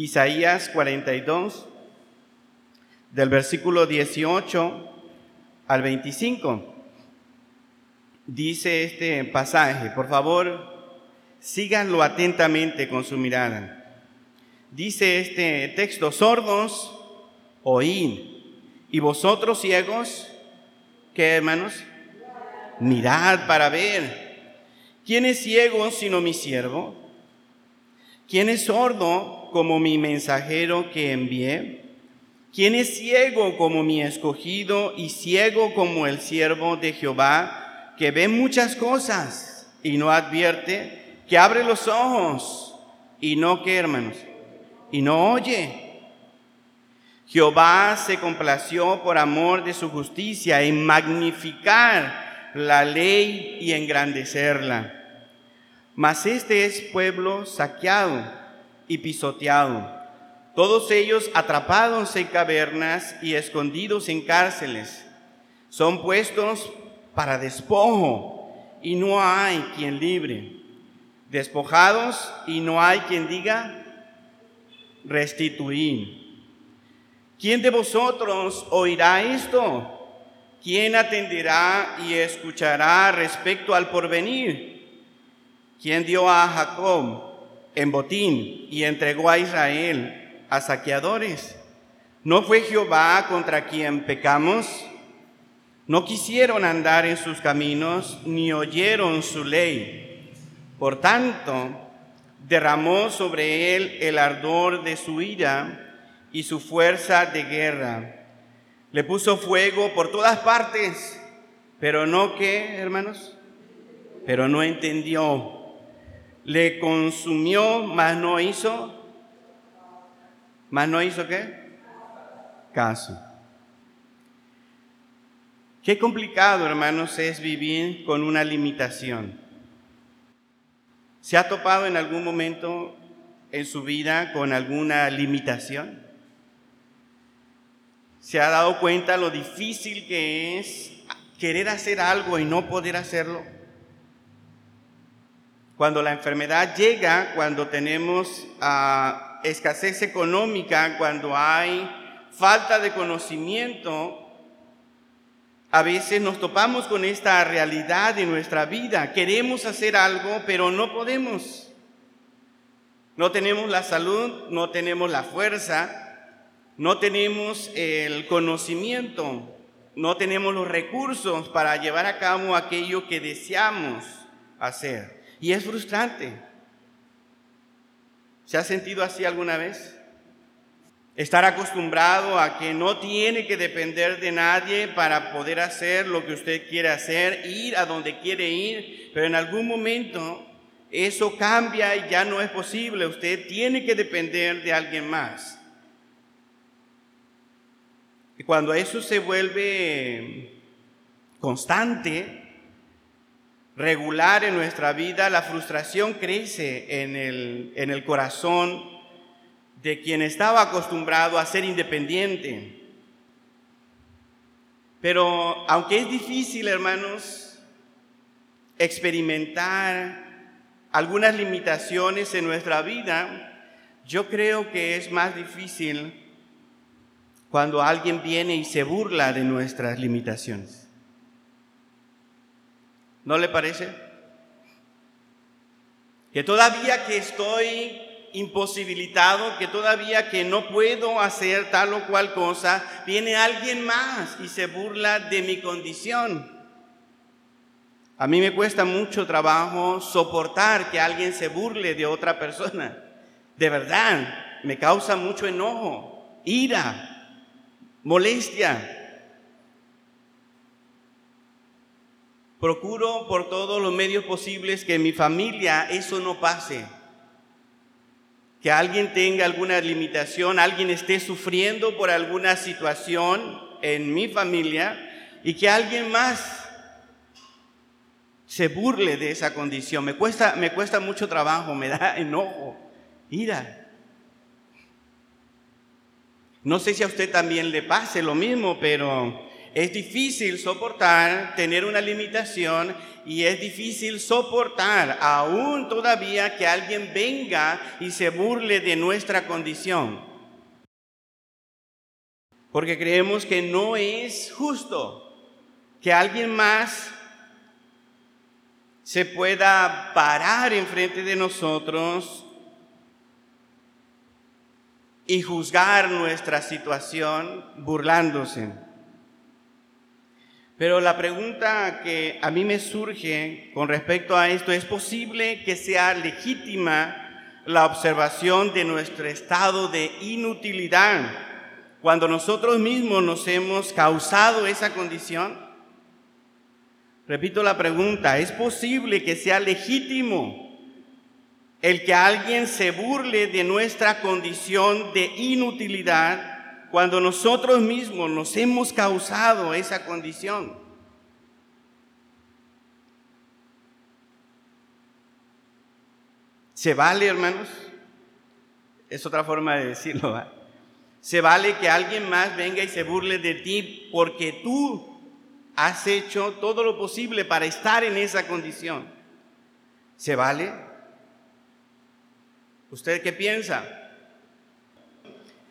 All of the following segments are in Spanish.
Isaías 42, del versículo 18 al 25. Dice este pasaje, por favor, síganlo atentamente con su mirada. Dice este texto, sordos, oíd, y vosotros ciegos, ¿qué hermanos? Mirad para ver. ¿Quién es ciego sino mi siervo? ¿Quién es sordo como mi mensajero que envié? ¿Quién es ciego como mi escogido y ciego como el siervo de Jehová, que ve muchas cosas y no advierte, que abre los ojos y no que, hermanos, y no oye? Jehová se complació por amor de su justicia en magnificar la ley y engrandecerla. Mas este es pueblo saqueado y pisoteado, todos ellos atrapados en cavernas y escondidos en cárceles. Son puestos para despojo y no hay quien libre. Despojados y no hay quien diga restituir. ¿Quién de vosotros oirá esto? ¿Quién atenderá y escuchará respecto al porvenir? ¿Quién dio a Jacob en botín y entregó a Israel a saqueadores? ¿No fue Jehová contra quien pecamos? No quisieron andar en sus caminos, ni oyeron su ley. Por tanto, derramó sobre él el ardor de su ira y su fuerza de guerra. Le puso fuego por todas partes, pero no que, hermanos, pero no entendió le consumió, mas no hizo, mas no hizo qué? Caso. Qué complicado, hermanos, es vivir con una limitación. ¿Se ha topado en algún momento en su vida con alguna limitación? ¿Se ha dado cuenta lo difícil que es querer hacer algo y no poder hacerlo? Cuando la enfermedad llega, cuando tenemos ah, escasez económica, cuando hay falta de conocimiento, a veces nos topamos con esta realidad de nuestra vida. Queremos hacer algo, pero no podemos. No tenemos la salud, no tenemos la fuerza, no tenemos el conocimiento, no tenemos los recursos para llevar a cabo aquello que deseamos hacer. Y es frustrante. ¿Se ha sentido así alguna vez? Estar acostumbrado a que no tiene que depender de nadie para poder hacer lo que usted quiere hacer, ir a donde quiere ir, pero en algún momento eso cambia y ya no es posible. Usted tiene que depender de alguien más. Y cuando eso se vuelve constante, regular en nuestra vida, la frustración crece en el, en el corazón de quien estaba acostumbrado a ser independiente. Pero aunque es difícil, hermanos, experimentar algunas limitaciones en nuestra vida, yo creo que es más difícil cuando alguien viene y se burla de nuestras limitaciones. ¿No le parece? Que todavía que estoy imposibilitado, que todavía que no puedo hacer tal o cual cosa, viene alguien más y se burla de mi condición. A mí me cuesta mucho trabajo soportar que alguien se burle de otra persona. De verdad, me causa mucho enojo, ira, molestia. Procuro por todos los medios posibles que en mi familia eso no pase. Que alguien tenga alguna limitación, alguien esté sufriendo por alguna situación en mi familia y que alguien más se burle de esa condición. Me cuesta, me cuesta mucho trabajo, me da enojo, ira. No sé si a usted también le pase lo mismo, pero Es difícil soportar tener una limitación y es difícil soportar aún todavía que alguien venga y se burle de nuestra condición. Porque creemos que no es justo que alguien más se pueda parar enfrente de nosotros y juzgar nuestra situación burlándose. Pero la pregunta que a mí me surge con respecto a esto, ¿es posible que sea legítima la observación de nuestro estado de inutilidad cuando nosotros mismos nos hemos causado esa condición? Repito la pregunta, ¿es posible que sea legítimo el que alguien se burle de nuestra condición de inutilidad cuando nosotros mismos nos hemos causado esa condición? ¿Se vale, hermanos? Es otra forma de decirlo. Se vale que alguien más venga y se burle de ti porque tú has hecho todo lo posible para estar en esa condición. ¿Se vale? ¿Usted qué piensa?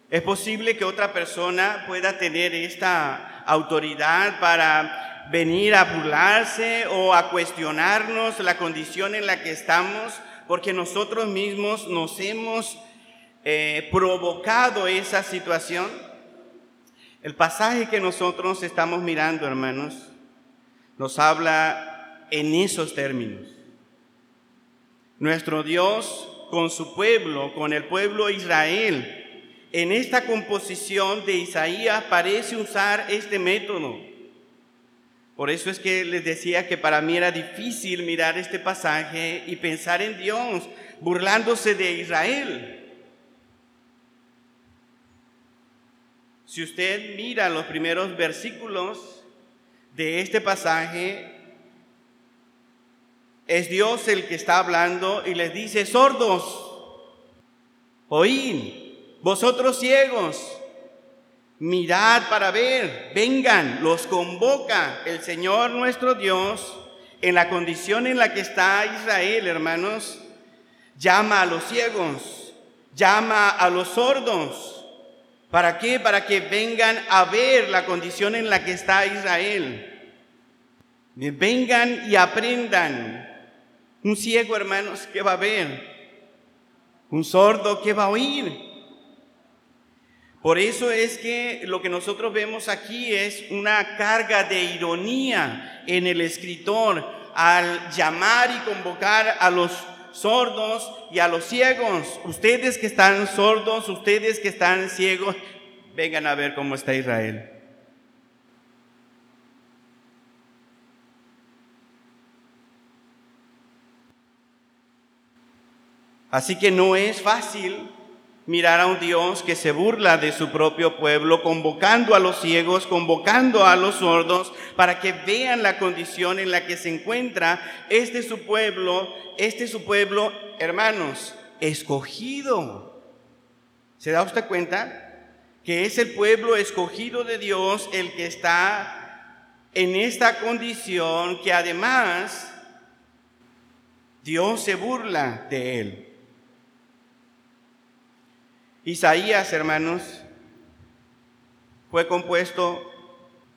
¿Es posible que otra persona pueda tener esta autoridad para venir a burlarse o a cuestionarnos la condición en la que estamos porque nosotros mismos nos hemos eh, provocado esa situación? El pasaje que nosotros estamos mirando, hermanos, nos habla en esos términos. Nuestro Dios con su pueblo, con el pueblo Israel, en esta composición de Isaías parece usar este método. Por eso es que les decía que para mí era difícil mirar este pasaje y pensar en Dios burlándose de Israel. Si usted mira los primeros versículos de este pasaje, es Dios el que está hablando y les dice, sordos, oíd, vosotros ciegos, mirad para ver, vengan, los convoca el Señor nuestro Dios en la condición en la que está Israel, hermanos, llama a los ciegos, llama a los sordos ¿Para qué? Para que vengan a ver la condición en la que está Israel. Vengan y aprendan. Un ciego, hermanos, ¿qué va a ver? Un sordo, ¿qué va a oír? Por eso es que lo que nosotros vemos aquí es una carga de ironía en el escritor al llamar y convocar a los sordos y a los ciegos. Ustedes que están sordos, ustedes que están ciegos, vengan a ver cómo está Israel. Así que no es fácil mirar a un Dios que se burla de su propio pueblo, convocando a los ciegos, convocando a los sordos, para que vean la condición en la que se encuentra este su pueblo, este su pueblo, hermanos, escogido. ¿Se da usted cuenta? Que es el pueblo escogido de Dios el que está en esta condición que además Dios se burla de él. Isaías, hermanos, fue compuesto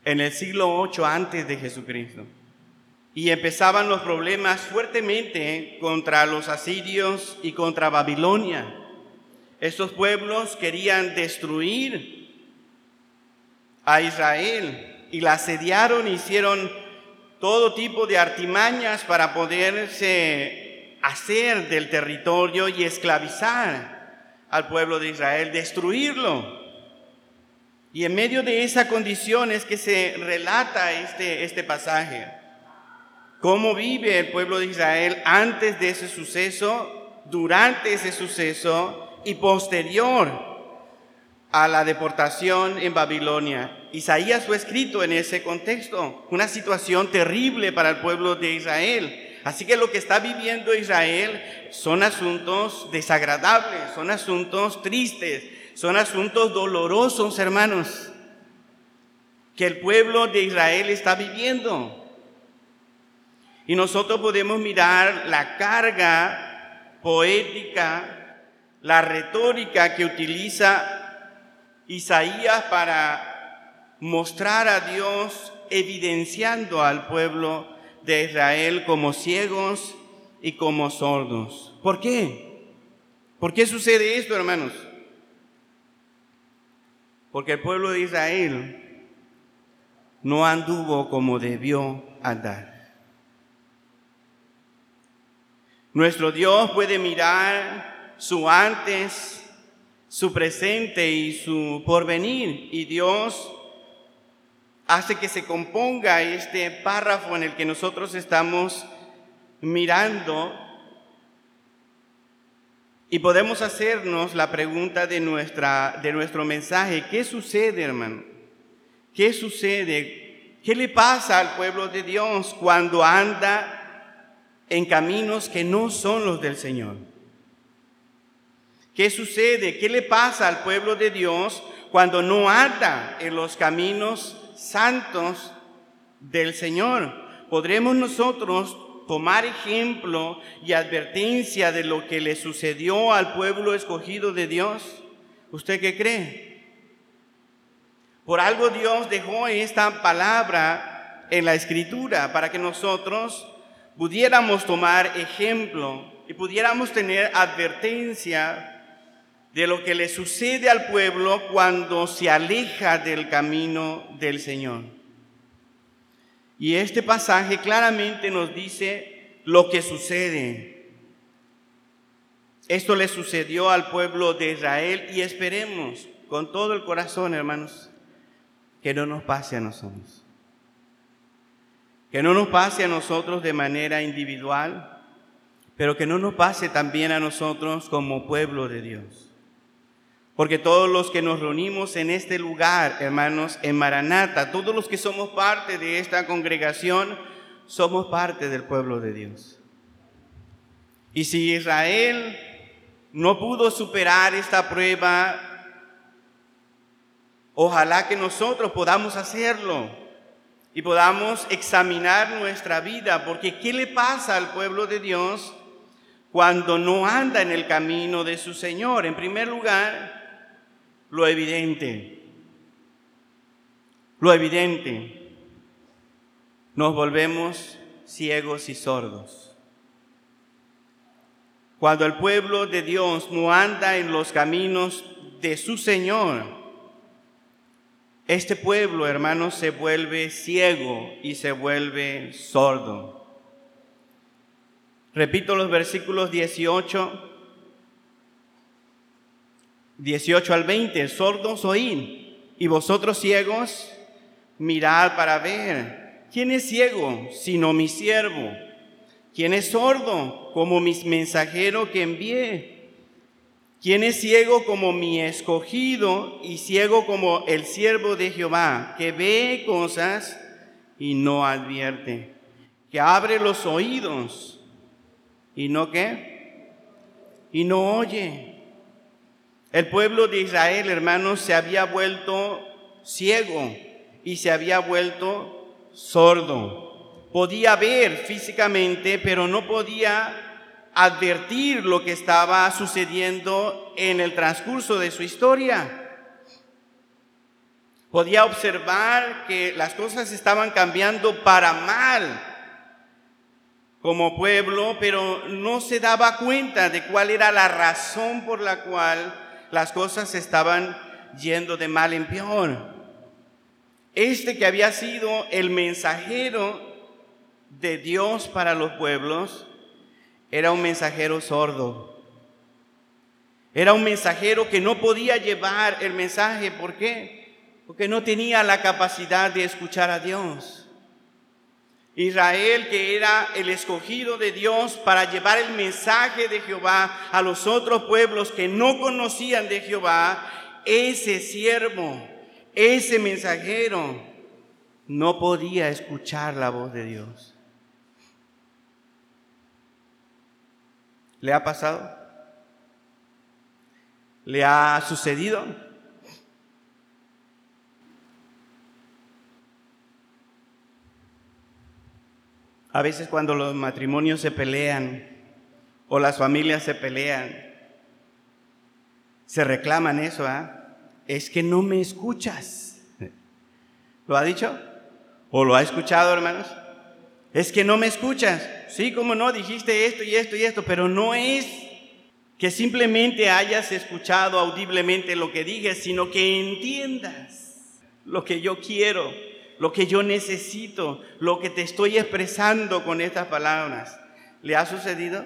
en el siglo 8 antes de Jesucristo. Y empezaban los problemas fuertemente contra los asirios y contra Babilonia. Estos pueblos querían destruir a Israel y la asediaron, hicieron todo tipo de artimañas para poderse hacer del territorio y esclavizar al pueblo de Israel, destruirlo. Y en medio de esa condición es que se relata este, este pasaje. Cómo vive el pueblo de Israel antes de ese suceso, durante ese suceso y posterior a la deportación en Babilonia. Isaías fue escrito en ese contexto, una situación terrible para el pueblo de Israel. Así que lo que está viviendo Israel son asuntos desagradables, son asuntos tristes, son asuntos dolorosos, hermanos. que el pueblo de Israel está viviendo. Y nosotros podemos mirar la carga poética, la retórica que utiliza Isaías para mostrar a Dios evidenciando al pueblo de Israel como ciegos y como sordos. ¿Por qué? ¿Por qué sucede esto, hermanos? Porque el pueblo de Israel no anduvo como debió andar. Nuestro Dios puede mirar su antes, su presente y su porvenir. Y Dios hace que se componga este párrafo en el que nosotros estamos mirando y podemos hacernos la pregunta de, nuestra, de nuestro mensaje. ¿Qué sucede, hermano? ¿Qué sucede? ¿Qué le pasa al pueblo de Dios cuando anda en caminos que no son los del Señor. ¿Qué sucede? ¿Qué le pasa al pueblo de Dios cuando no anda en los caminos santos del Señor? ¿Podremos nosotros tomar ejemplo y advertencia de lo que le sucedió al pueblo escogido de Dios? ¿Usted qué cree? Por algo Dios dejó esta palabra en la escritura para que nosotros pudiéramos tomar ejemplo y pudiéramos tener advertencia de lo que le sucede al pueblo cuando se aleja del camino del Señor. Y este pasaje claramente nos dice lo que sucede. Esto le sucedió al pueblo de Israel y esperemos con todo el corazón, hermanos, que no nos pase a nosotros. Que no nos pase a nosotros de manera individual, pero que no nos pase también a nosotros como pueblo de Dios. Porque todos los que nos reunimos en este lugar, hermanos, en Maranata, todos los que somos parte de esta congregación, somos parte del pueblo de Dios. Y si Israel no pudo superar esta prueba, ojalá que nosotros podamos hacerlo y podamos examinar nuestra vida, porque ¿qué le pasa al pueblo de Dios cuando no anda en el camino de su Señor? En primer lugar, lo evidente, lo evidente, nos volvemos ciegos y sordos. Cuando el pueblo de Dios no anda en los caminos de su Señor, este pueblo, hermanos, se vuelve ciego y se vuelve sordo. Repito los versículos 18, 18 al 20. Sordos oíd y vosotros ciegos mirad para ver. ¿Quién es ciego sino mi siervo? ¿Quién es sordo como mis mensajeros que envié? ¿Quién es ciego como mi escogido y ciego como el siervo de Jehová, que ve cosas y no advierte, que abre los oídos y no qué? Y no oye. El pueblo de Israel, hermanos, se había vuelto ciego y se había vuelto sordo. Podía ver físicamente, pero no podía advertir lo que estaba sucediendo en el transcurso de su historia. Podía observar que las cosas estaban cambiando para mal como pueblo, pero no se daba cuenta de cuál era la razón por la cual las cosas estaban yendo de mal en peor. Este que había sido el mensajero de Dios para los pueblos, era un mensajero sordo. Era un mensajero que no podía llevar el mensaje. ¿Por qué? Porque no tenía la capacidad de escuchar a Dios. Israel, que era el escogido de Dios para llevar el mensaje de Jehová a los otros pueblos que no conocían de Jehová, ese siervo, ese mensajero, no podía escuchar la voz de Dios. ¿Le ha pasado? ¿Le ha sucedido? A veces cuando los matrimonios se pelean o las familias se pelean, se reclaman eso, ¿ah? Es que no me escuchas. ¿Lo ha dicho? ¿O lo ha escuchado, hermanos? Es que no me escuchas. Sí, como no, dijiste esto y esto y esto, pero no es que simplemente hayas escuchado audiblemente lo que dije, sino que entiendas lo que yo quiero, lo que yo necesito, lo que te estoy expresando con estas palabras. ¿Le ha sucedido?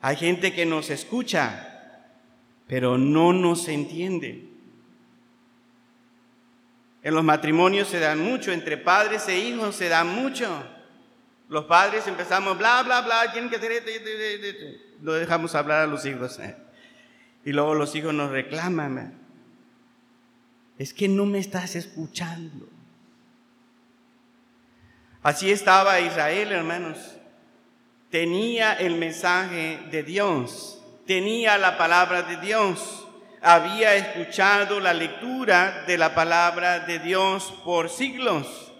Hay gente que nos escucha, pero no nos entiende. En los matrimonios se dan mucho, entre padres e hijos se dan mucho. Los padres empezamos, bla, bla, bla, tienen que hacer esto, lo dejamos hablar a los hijos. Eh. Y luego los hijos nos reclaman. Es que no me estás escuchando. Así estaba Israel, hermanos. Tenía el mensaje de Dios, tenía la palabra de Dios, había escuchado la lectura de la palabra de Dios por siglos,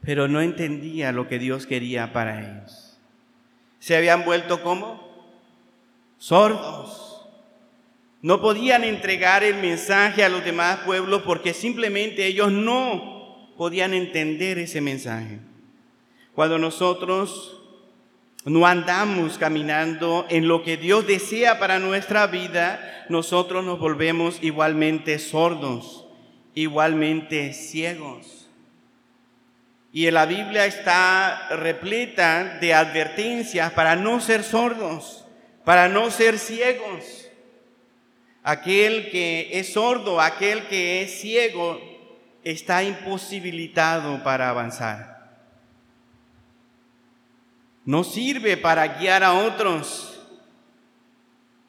pero no entendía lo que Dios quería para ellos se habían vuelto como sordos. No podían entregar el mensaje a los demás pueblos porque simplemente ellos no podían entender ese mensaje. Cuando nosotros no andamos caminando en lo que Dios desea para nuestra vida, nosotros nos volvemos igualmente sordos, igualmente ciegos. Y la Biblia está repleta de advertencias para no ser sordos, para no ser ciegos. Aquel que es sordo, aquel que es ciego, está imposibilitado para avanzar. No sirve para guiar a otros.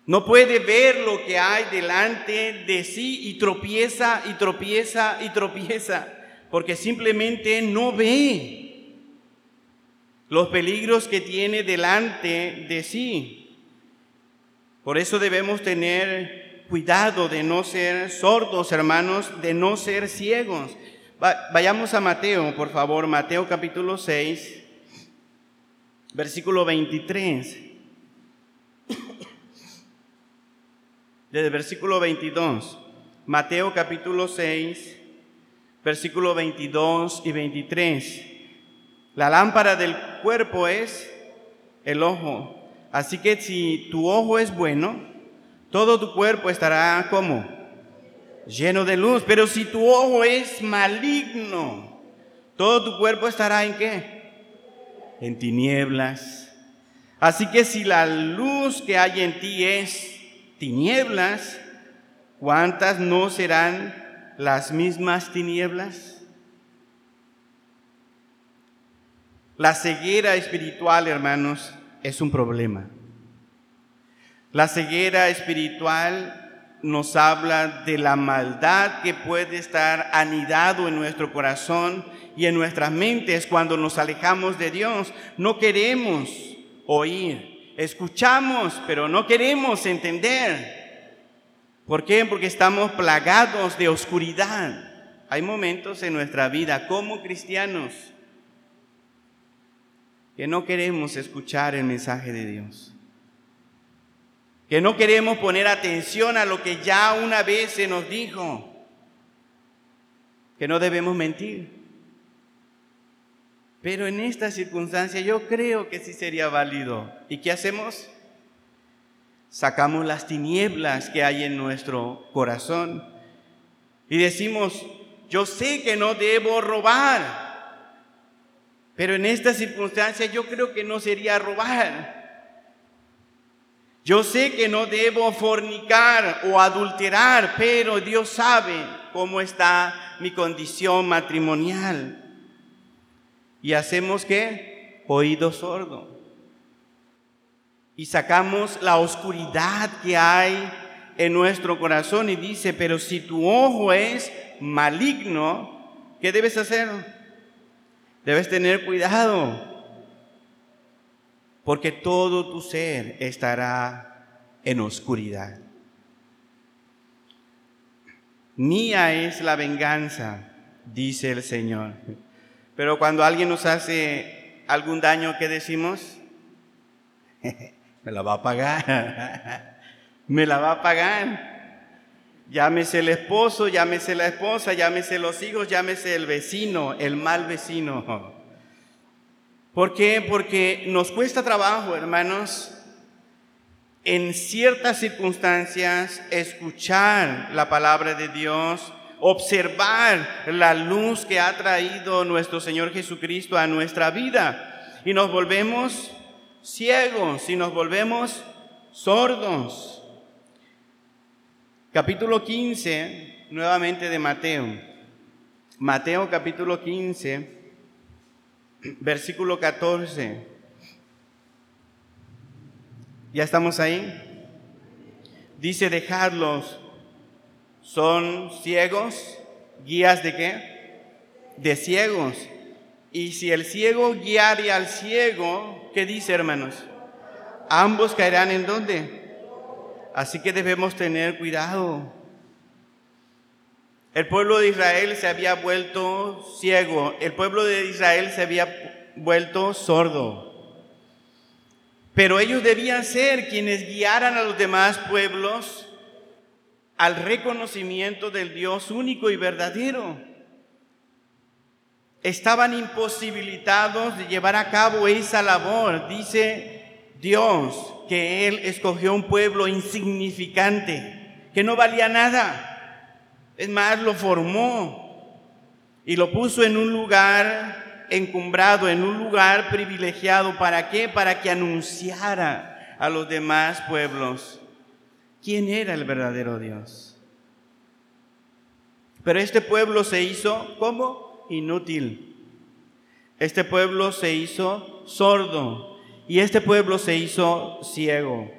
No puede ver lo que hay delante de sí y tropieza y tropieza y tropieza porque simplemente no ve los peligros que tiene delante de sí. Por eso debemos tener cuidado de no ser sordos, hermanos, de no ser ciegos. vayamos a Mateo, por favor, Mateo capítulo 6, versículo 23. Desde el versículo 22. Mateo capítulo 6, versículos 22 y 23. La lámpara del cuerpo es el ojo. Así que si tu ojo es bueno, todo tu cuerpo estará como lleno de luz. Pero si tu ojo es maligno, todo tu cuerpo estará en qué? En tinieblas. Así que si la luz que hay en ti es tinieblas, ¿cuántas no serán las mismas tinieblas? La ceguera espiritual, hermanos, es un problema. La ceguera espiritual nos habla de la maldad que puede estar anidado en nuestro corazón y en nuestras mentes cuando nos alejamos de Dios. No queremos oír, escuchamos, pero no queremos entender. ¿Por qué? Porque estamos plagados de oscuridad. Hay momentos en nuestra vida como cristianos que no queremos escuchar el mensaje de Dios. Que no queremos poner atención a lo que ya una vez se nos dijo. Que no debemos mentir. Pero en esta circunstancia yo creo que sí sería válido. ¿Y qué hacemos? sacamos las tinieblas que hay en nuestro corazón y decimos, yo sé que no debo robar, pero en esta circunstancia yo creo que no sería robar. Yo sé que no debo fornicar o adulterar, pero Dios sabe cómo está mi condición matrimonial. Y hacemos que oído sordo y sacamos la oscuridad que hay en nuestro corazón y dice, pero si tu ojo es maligno, ¿qué debes hacer? Debes tener cuidado, porque todo tu ser estará en oscuridad. Mía es la venganza, dice el Señor. Pero cuando alguien nos hace algún daño, ¿qué decimos? Me la va a pagar. Me la va a pagar. Llámese el esposo, llámese la esposa, llámese los hijos, llámese el vecino, el mal vecino. ¿Por qué? Porque nos cuesta trabajo, hermanos, en ciertas circunstancias escuchar la palabra de Dios, observar la luz que ha traído nuestro Señor Jesucristo a nuestra vida y nos volvemos ciegos y nos volvemos sordos. Capítulo 15, nuevamente de Mateo. Mateo capítulo 15, versículo 14. ¿Ya estamos ahí? Dice, dejadlos. Son ciegos, guías de qué? De ciegos. Y si el ciego guiare al ciego, ¿qué dice hermanos? Ambos caerán en dónde? Así que debemos tener cuidado. El pueblo de Israel se había vuelto ciego, el pueblo de Israel se había vuelto sordo. Pero ellos debían ser quienes guiaran a los demás pueblos al reconocimiento del Dios único y verdadero. Estaban imposibilitados de llevar a cabo esa labor, dice Dios que Él escogió un pueblo insignificante, que no valía nada. Es más, lo formó y lo puso en un lugar encumbrado, en un lugar privilegiado. ¿Para qué? Para que anunciara a los demás pueblos quién era el verdadero Dios. Pero este pueblo se hizo como inútil. Este pueblo se hizo sordo, y este pueblo se hizo ciego.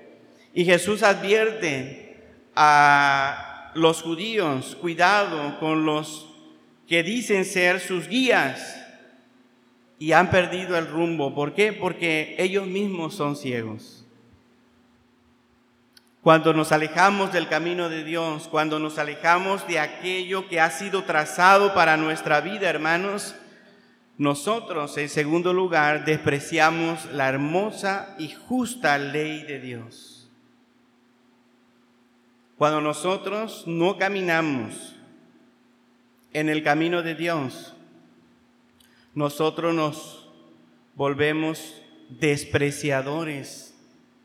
Y Jesús advierte a los judíos, cuidado con los que dicen ser sus guías y han perdido el rumbo. ¿Por qué? Porque ellos mismos son ciegos. Cuando nos alejamos del camino de Dios, cuando nos alejamos de aquello que ha sido trazado para nuestra vida, hermanos, nosotros, en segundo lugar, despreciamos la hermosa y justa ley de Dios. Cuando nosotros no caminamos en el camino de Dios, nosotros nos volvemos despreciadores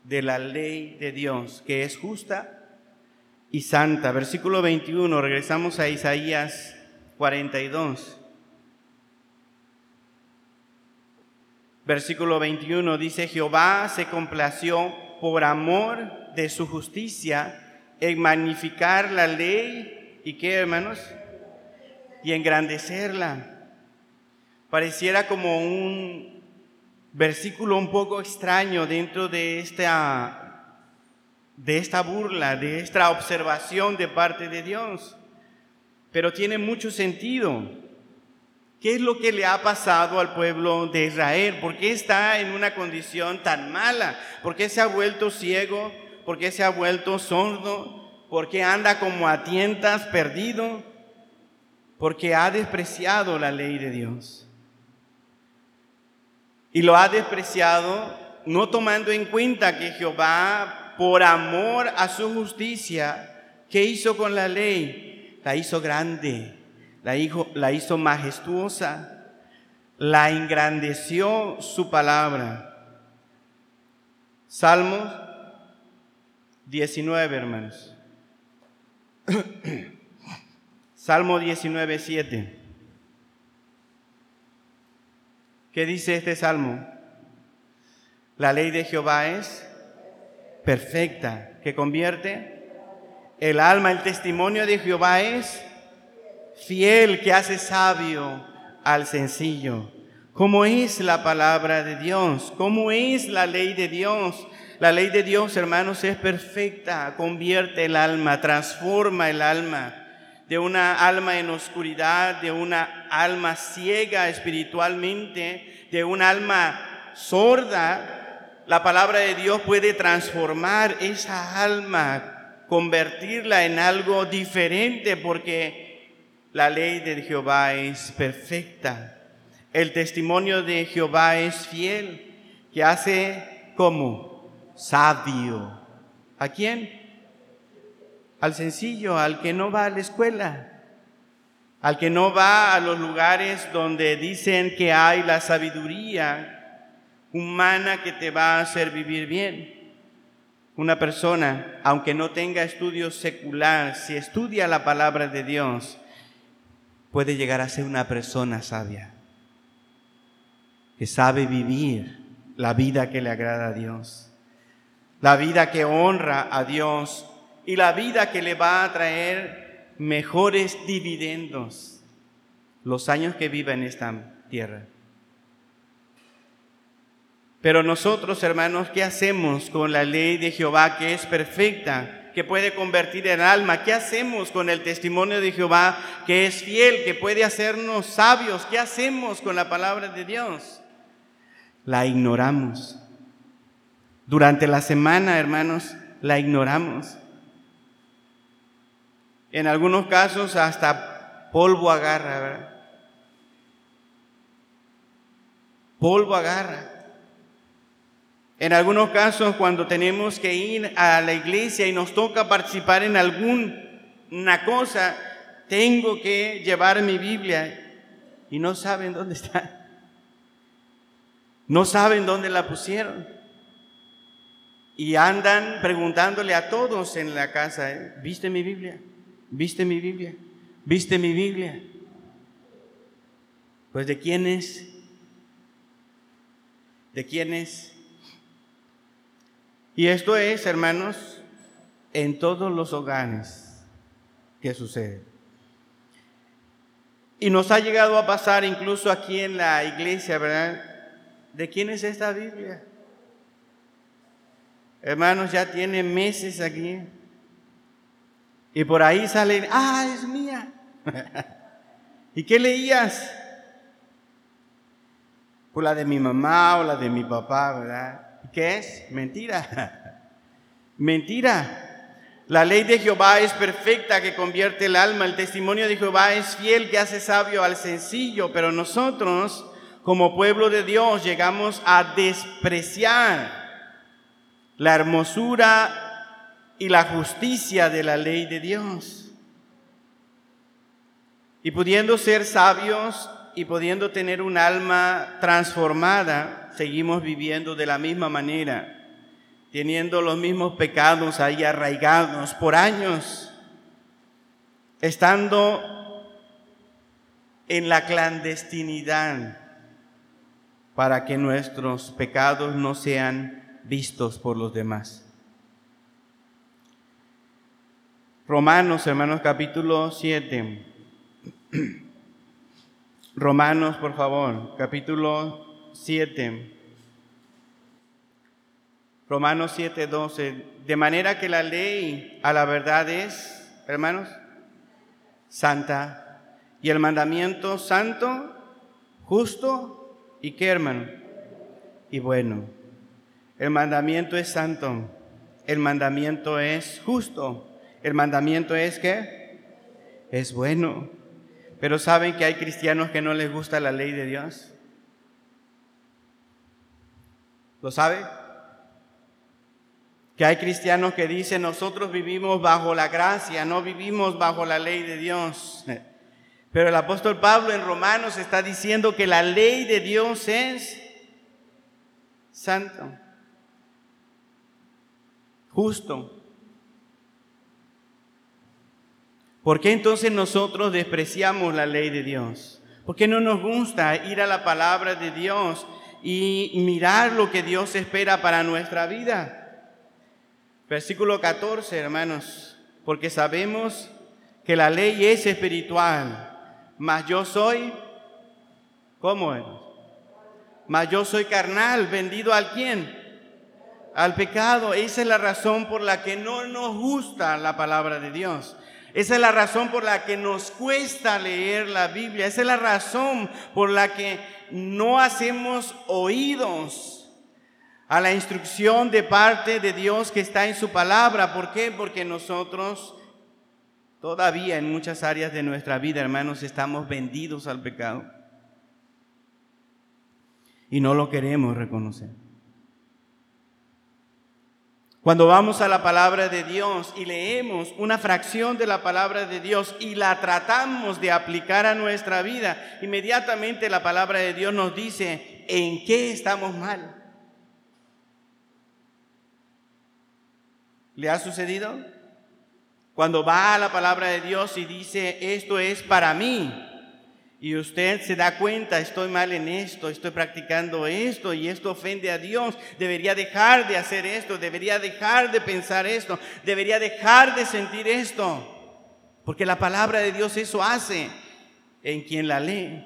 de la ley de Dios, que es justa y santa. Versículo 21, regresamos a Isaías 42. Versículo 21 dice, Jehová se complació por amor de su justicia en magnificar la ley y qué hermanos, y engrandecerla. Pareciera como un versículo un poco extraño dentro de esta, de esta burla, de esta observación de parte de Dios, pero tiene mucho sentido. ¿Qué es lo que le ha pasado al pueblo de Israel? ¿Por qué está en una condición tan mala? ¿Por qué se ha vuelto ciego? ¿Por qué se ha vuelto sordo? ¿Por qué anda como a tientas perdido? Porque ha despreciado la ley de Dios. Y lo ha despreciado no tomando en cuenta que Jehová, por amor a su justicia, ¿qué hizo con la ley? La hizo grande la, la hizo majestuosa, la engrandeció su palabra. Salmos 19, hermanos. Salmo 19, 7. ¿Qué dice este salmo? La ley de Jehová es perfecta, que convierte el alma, el testimonio de Jehová es fiel que hace sabio al sencillo. ¿Cómo es la palabra de Dios? ¿Cómo es la ley de Dios? La ley de Dios, hermanos, es perfecta, convierte el alma, transforma el alma de una alma en oscuridad, de una alma ciega espiritualmente, de un alma sorda. La palabra de Dios puede transformar esa alma, convertirla en algo diferente porque la ley de Jehová es perfecta. El testimonio de Jehová es fiel, que hace como sabio. ¿A quién? Al sencillo, al que no va a la escuela, al que no va a los lugares donde dicen que hay la sabiduría humana que te va a hacer vivir bien. Una persona, aunque no tenga estudios secular, si estudia la palabra de Dios, puede llegar a ser una persona sabia que sabe vivir la vida que le agrada a Dios, la vida que honra a Dios y la vida que le va a traer mejores dividendos los años que viva en esta tierra. Pero nosotros, hermanos, ¿qué hacemos con la ley de Jehová que es perfecta, que puede convertir en alma? ¿Qué hacemos con el testimonio de Jehová que es fiel, que puede hacernos sabios? ¿Qué hacemos con la palabra de Dios? la ignoramos. Durante la semana, hermanos, la ignoramos. En algunos casos hasta polvo agarra. Polvo agarra. En algunos casos, cuando tenemos que ir a la iglesia y nos toca participar en alguna cosa, tengo que llevar mi Biblia y no saben dónde está. No saben dónde la pusieron. Y andan preguntándole a todos en la casa, ¿eh? ¿viste mi Biblia? ¿Viste mi Biblia? ¿Viste mi Biblia? Pues de quién es? ¿De quién es? Y esto es, hermanos, en todos los hogares que sucede. Y nos ha llegado a pasar incluso aquí en la iglesia, ¿verdad? ¿De quién es esta Biblia? Hermanos, ya tiene meses aquí. Y por ahí salen, ah, es mía. ¿Y qué leías? Pues la de mi mamá o la de mi papá, ¿verdad? ¿Qué es? Mentira. Mentira. La ley de Jehová es perfecta que convierte el alma. El testimonio de Jehová es fiel que hace sabio al sencillo. Pero nosotros como pueblo de Dios llegamos a despreciar la hermosura y la justicia de la ley de Dios. Y pudiendo ser sabios y pudiendo tener un alma transformada, seguimos viviendo de la misma manera, teniendo los mismos pecados ahí arraigados por años, estando en la clandestinidad para que nuestros pecados no sean vistos por los demás. Romanos, hermanos, capítulo 7. Romanos, por favor, capítulo 7. Romanos 7, 12. De manera que la ley a la verdad es, hermanos, santa. Y el mandamiento santo, justo ¿Y qué, hermano? Y bueno, el mandamiento es santo, el mandamiento es justo, el mandamiento es que es bueno. Pero ¿saben que hay cristianos que no les gusta la ley de Dios? ¿Lo sabe? Que hay cristianos que dicen, nosotros vivimos bajo la gracia, no vivimos bajo la ley de Dios. Pero el apóstol Pablo en Romanos está diciendo que la ley de Dios es santo, justo. ¿Por qué entonces nosotros despreciamos la ley de Dios? ¿Por qué no nos gusta ir a la palabra de Dios y mirar lo que Dios espera para nuestra vida? Versículo 14, hermanos, porque sabemos que la ley es espiritual mas yo soy, ¿cómo? Mas yo soy carnal, vendido al quién? Al pecado. Esa es la razón por la que no nos gusta la palabra de Dios. Esa es la razón por la que nos cuesta leer la Biblia. Esa es la razón por la que no hacemos oídos a la instrucción de parte de Dios que está en su palabra. ¿Por qué? Porque nosotros Todavía en muchas áreas de nuestra vida, hermanos, estamos vendidos al pecado. y no lo queremos reconocer. Cuando vamos a la palabra de Dios y leemos una fracción de la palabra de Dios y la tratamos de aplicar a nuestra vida, inmediatamente la palabra de Dios nos dice en qué estamos mal. ¿Le ha sucedido? Cuando va a la palabra de Dios y dice, esto es para mí, y usted se da cuenta, estoy mal en esto, estoy practicando esto y esto ofende a Dios, debería dejar de hacer esto, debería dejar de pensar esto, debería dejar de sentir esto, porque la palabra de Dios eso hace en quien la lee.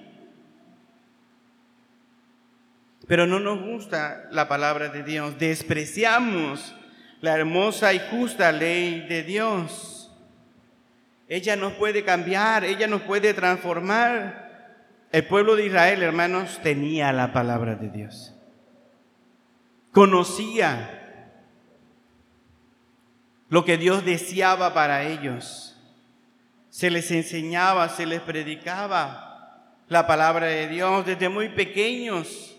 Pero no nos gusta la palabra de Dios, despreciamos la hermosa y justa ley de Dios. Ella nos puede cambiar, ella nos puede transformar. El pueblo de Israel, hermanos, tenía la palabra de Dios. Conocía lo que Dios deseaba para ellos. Se les enseñaba, se les predicaba la palabra de Dios desde muy pequeños.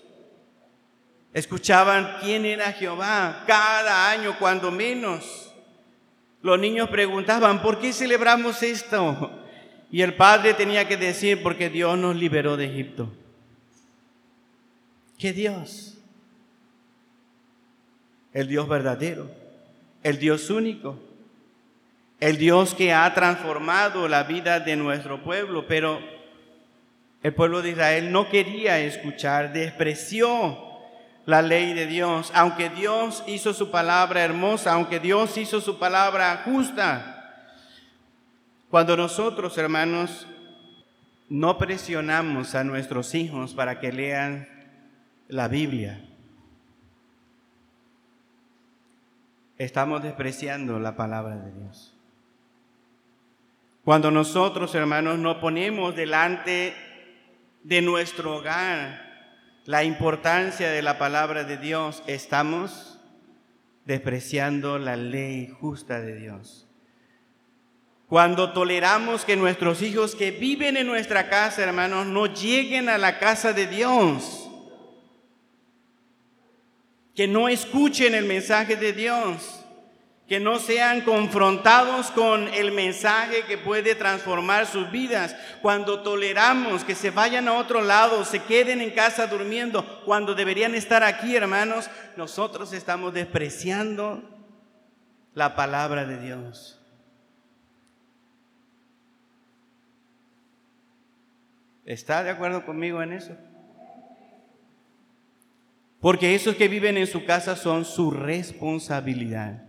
Escuchaban quién era Jehová cada año, cuando menos. Los niños preguntaban, ¿por qué celebramos esto? Y el padre tenía que decir, porque Dios nos liberó de Egipto. ¿Qué Dios? El Dios verdadero, el Dios único, el Dios que ha transformado la vida de nuestro pueblo, pero el pueblo de Israel no quería escuchar, despreció la ley de Dios, aunque Dios hizo su palabra hermosa, aunque Dios hizo su palabra justa. Cuando nosotros, hermanos, no presionamos a nuestros hijos para que lean la Biblia, estamos despreciando la palabra de Dios. Cuando nosotros, hermanos, no ponemos delante de nuestro hogar la importancia de la palabra de Dios, estamos despreciando la ley justa de Dios. Cuando toleramos que nuestros hijos que viven en nuestra casa, hermanos, no lleguen a la casa de Dios, que no escuchen el mensaje de Dios, que no sean confrontados con el mensaje que puede transformar sus vidas. Cuando toleramos que se vayan a otro lado, se queden en casa durmiendo, cuando deberían estar aquí, hermanos, nosotros estamos despreciando la palabra de Dios. ¿Está de acuerdo conmigo en eso? Porque esos que viven en su casa son su responsabilidad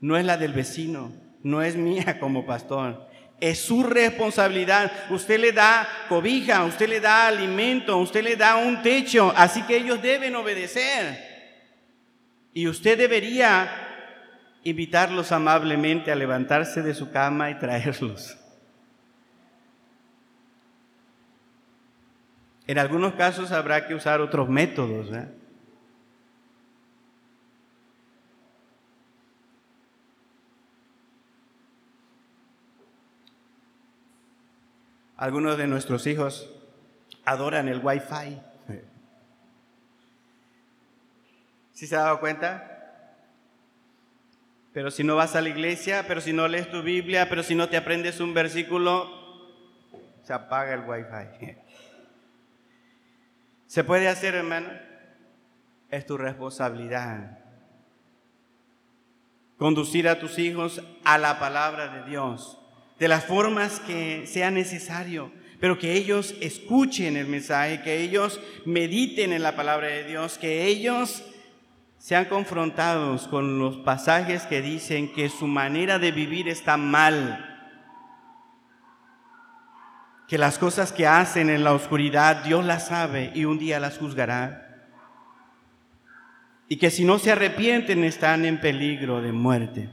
no es la del vecino, no es mía como pastor. Es su responsabilidad. Usted le da cobija, usted le da alimento, usted le da un techo, así que ellos deben obedecer. Y usted debería invitarlos amablemente a levantarse de su cama y traerlos. En algunos casos habrá que usar otros métodos. ¿eh? Algunos de nuestros hijos adoran el Wi-Fi. ¿Sí se ha dado cuenta? Pero si no vas a la iglesia, pero si no lees tu Biblia, pero si no te aprendes un versículo, se apaga el Wi-Fi. ¿Se puede hacer, hermano? Es tu responsabilidad. Conducir a tus hijos a la palabra de Dios de las formas que sea necesario, pero que ellos escuchen el mensaje, que ellos mediten en la palabra de Dios, que ellos sean confrontados con los pasajes que dicen que su manera de vivir está mal, que las cosas que hacen en la oscuridad Dios las sabe y un día las juzgará, y que si no se arrepienten están en peligro de muerte.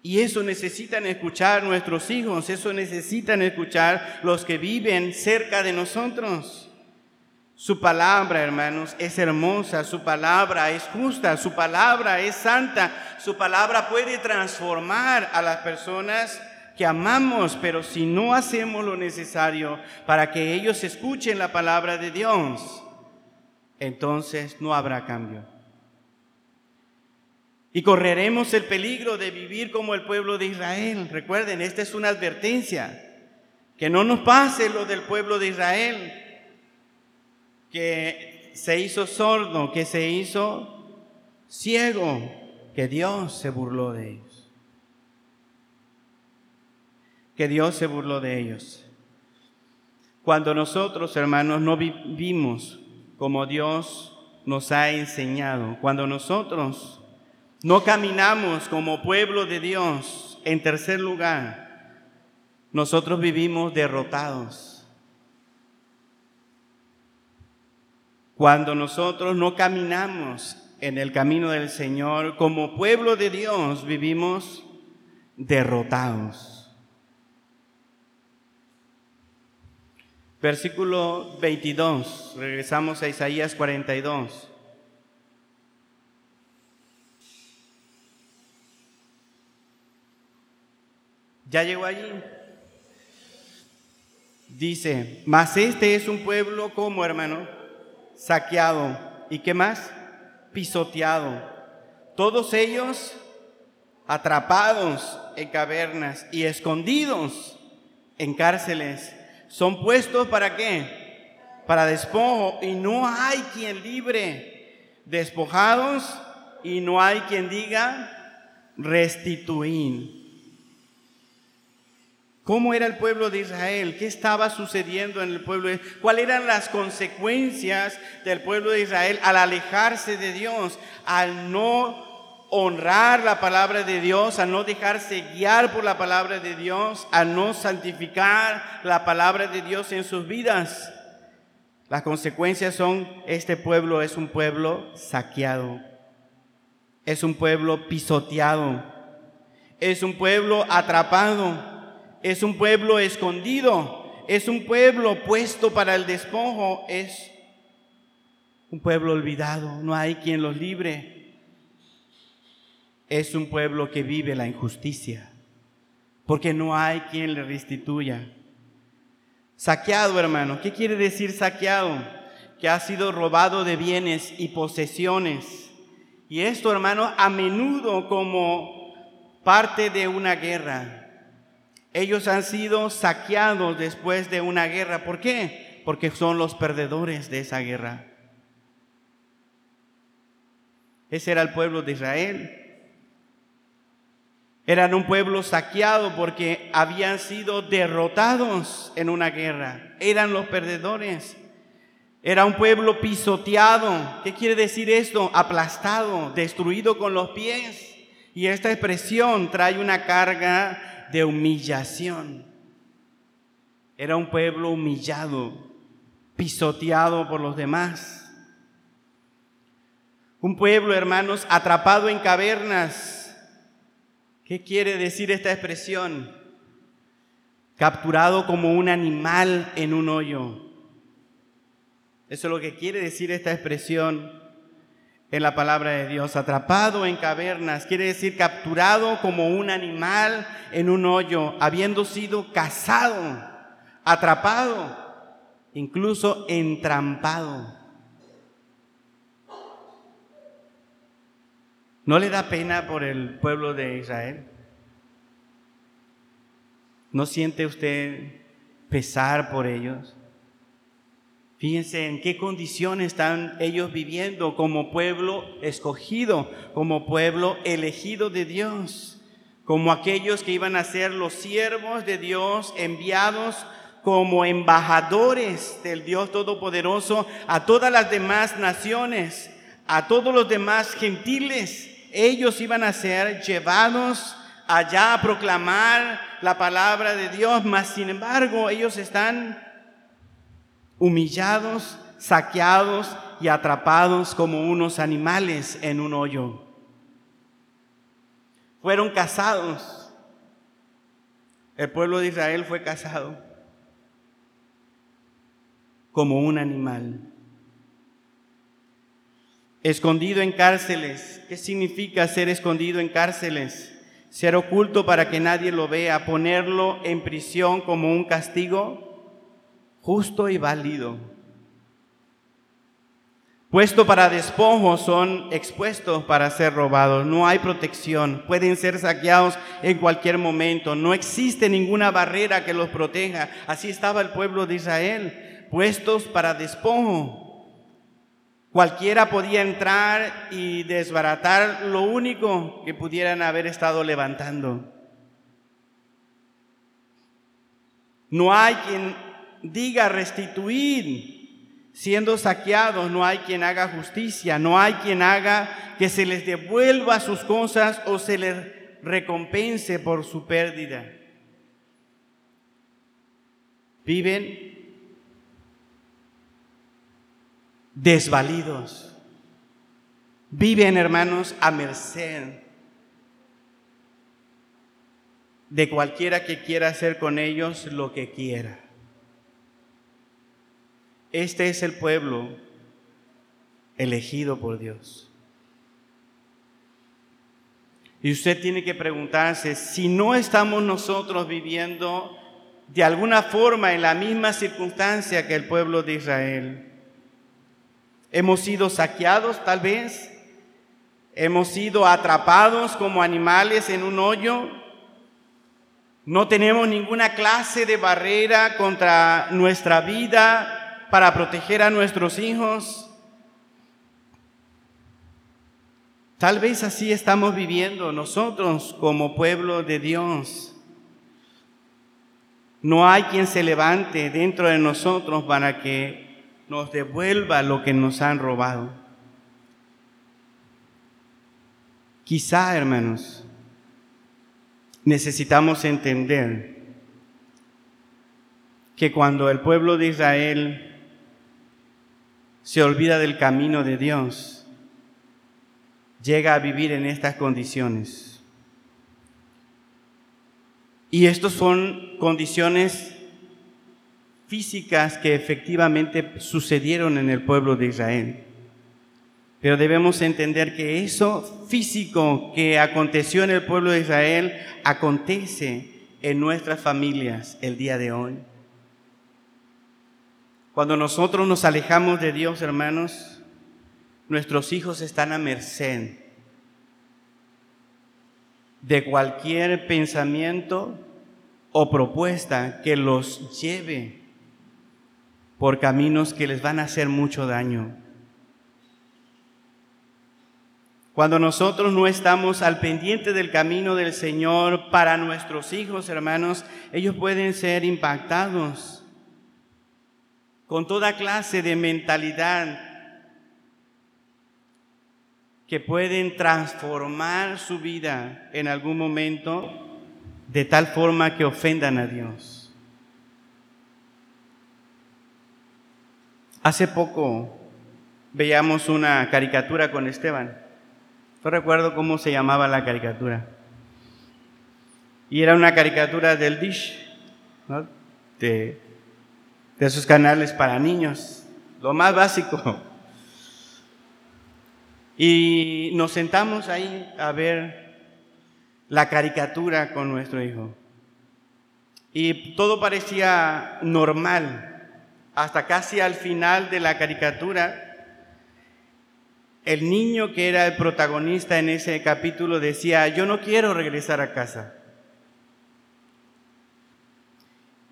Y eso necesitan escuchar nuestros hijos, eso necesitan escuchar los que viven cerca de nosotros. Su palabra, hermanos, es hermosa, su palabra es justa, su palabra es santa, su palabra puede transformar a las personas amamos, pero si no hacemos lo necesario para que ellos escuchen la palabra de Dios, entonces no habrá cambio. Y correremos el peligro de vivir como el pueblo de Israel. Recuerden, esta es una advertencia. Que no nos pase lo del pueblo de Israel, que se hizo sordo, que se hizo ciego, que Dios se burló de ellos. Que Dios se burló de ellos. Cuando nosotros, hermanos, no vivimos como Dios nos ha enseñado, cuando nosotros no caminamos como pueblo de Dios, en tercer lugar, nosotros vivimos derrotados. Cuando nosotros no caminamos en el camino del Señor, como pueblo de Dios vivimos derrotados. Versículo 22, regresamos a Isaías 42. ¿Ya llegó allí? Dice, mas este es un pueblo como hermano, saqueado. ¿Y qué más? Pisoteado. Todos ellos atrapados en cavernas y escondidos en cárceles. Son puestos para qué? Para despojo y no hay quien libre. Despojados y no hay quien diga restituir. ¿Cómo era el pueblo de Israel? ¿Qué estaba sucediendo en el pueblo? ¿Cuáles eran las consecuencias del pueblo de Israel al alejarse de Dios, al no honrar la palabra de Dios, al no dejarse guiar por la palabra de Dios, al no santificar la palabra de Dios en sus vidas? Las consecuencias son, este pueblo es un pueblo saqueado, es un pueblo pisoteado, es un pueblo atrapado es un pueblo escondido, es un pueblo puesto para el despojo, es un pueblo olvidado, no hay quien los libre. Es un pueblo que vive la injusticia, porque no hay quien le restituya. Saqueado, hermano, ¿qué quiere decir saqueado? Que ha sido robado de bienes y posesiones. Y esto, hermano, a menudo como parte de una guerra, ellos han sido saqueados después de una guerra. ¿Por qué? Porque son los perdedores de esa guerra. Ese era el pueblo de Israel. Eran un pueblo saqueado porque habían sido derrotados en una guerra. Eran los perdedores. Era un pueblo pisoteado. ¿Qué quiere decir esto? Aplastado, destruido con los pies. Y esta expresión trae una carga de humillación. Era un pueblo humillado, pisoteado por los demás. Un pueblo, hermanos, atrapado en cavernas. ¿Qué quiere decir esta expresión? Capturado como un animal en un hoyo. Eso es lo que quiere decir esta expresión en la palabra de Dios. Atrapado en cavernas, quiere decir capturado como un animal en un hoyo, habiendo sido cazado, atrapado, incluso entrampado. ¿No le da pena por el pueblo de Israel? ¿No siente usted pesar por ellos? Fíjense en qué condiciones están ellos viviendo como pueblo escogido, como pueblo elegido de Dios, como aquellos que iban a ser los siervos de Dios enviados como embajadores del Dios Todopoderoso a todas las demás naciones, a todos los demás gentiles. Ellos iban a ser llevados allá a proclamar la palabra de Dios, mas sin embargo ellos están humillados, saqueados y atrapados como unos animales en un hoyo. Fueron cazados. El pueblo de Israel fue cazado como un animal. Escondido en cárceles. ¿Qué significa ser escondido en cárceles? ser oculto para que nadie lo vea, ponerlo en prisión como un castigo justo y válido. Puesto para despojo, son expuestos para ser robados. No hay protección. Pueden ser saqueados en cualquier momento. No existe ninguna barrera que los proteja. Así estaba el pueblo de Israel, puestos para despojo. Cualquiera podía entrar y desbaratar lo único que pudieran haber estado levantando. No hay quien diga restituir siendo saqueados, no hay quien haga justicia, no hay quien haga que se les devuelva sus cosas o se les recompense por su pérdida. Viven desvalidos. Viven, hermanos, a merced de cualquiera que quiera hacer con ellos lo que quiera. Este es el pueblo elegido por Dios. Y usted tiene que preguntarse, si no estamos nosotros viviendo de alguna forma en la misma circunstancia que el pueblo de Israel, Hemos sido saqueados tal vez. Hemos sido atrapados como animales en un hoyo. No tenemos ninguna clase de barrera contra nuestra vida para proteger a nuestros hijos. Tal vez así estamos viviendo nosotros como pueblo de Dios. No hay quien se levante dentro de nosotros para que nos devuelva lo que nos han robado. Quizá, hermanos, necesitamos entender que cuando el pueblo de Israel se olvida del camino de Dios, llega a vivir en estas condiciones. Y estas son condiciones físicas que efectivamente sucedieron en el pueblo de Israel. Pero debemos entender que eso físico que aconteció en el pueblo de Israel acontece en nuestras familias el día de hoy. Cuando nosotros nos alejamos de Dios, hermanos, nuestros hijos están a merced de cualquier pensamiento o propuesta que los lleve por caminos que les van a hacer mucho daño. Cuando nosotros no estamos al pendiente del camino del Señor para nuestros hijos, hermanos, ellos pueden ser impactados con toda clase de mentalidad que pueden transformar su vida en algún momento de tal forma que ofendan a Dios. Hace poco veíamos una caricatura con Esteban. No recuerdo cómo se llamaba la caricatura. Y era una caricatura del Dish, de, de canales para niños, lo más básico. Y nos sentamos ahí a ver la caricatura con nuestro hijo. Y todo parecía normal hasta casi al final de la caricatura, el niño que era el protagonista en ese capítulo decía, yo no quiero regresar a casa.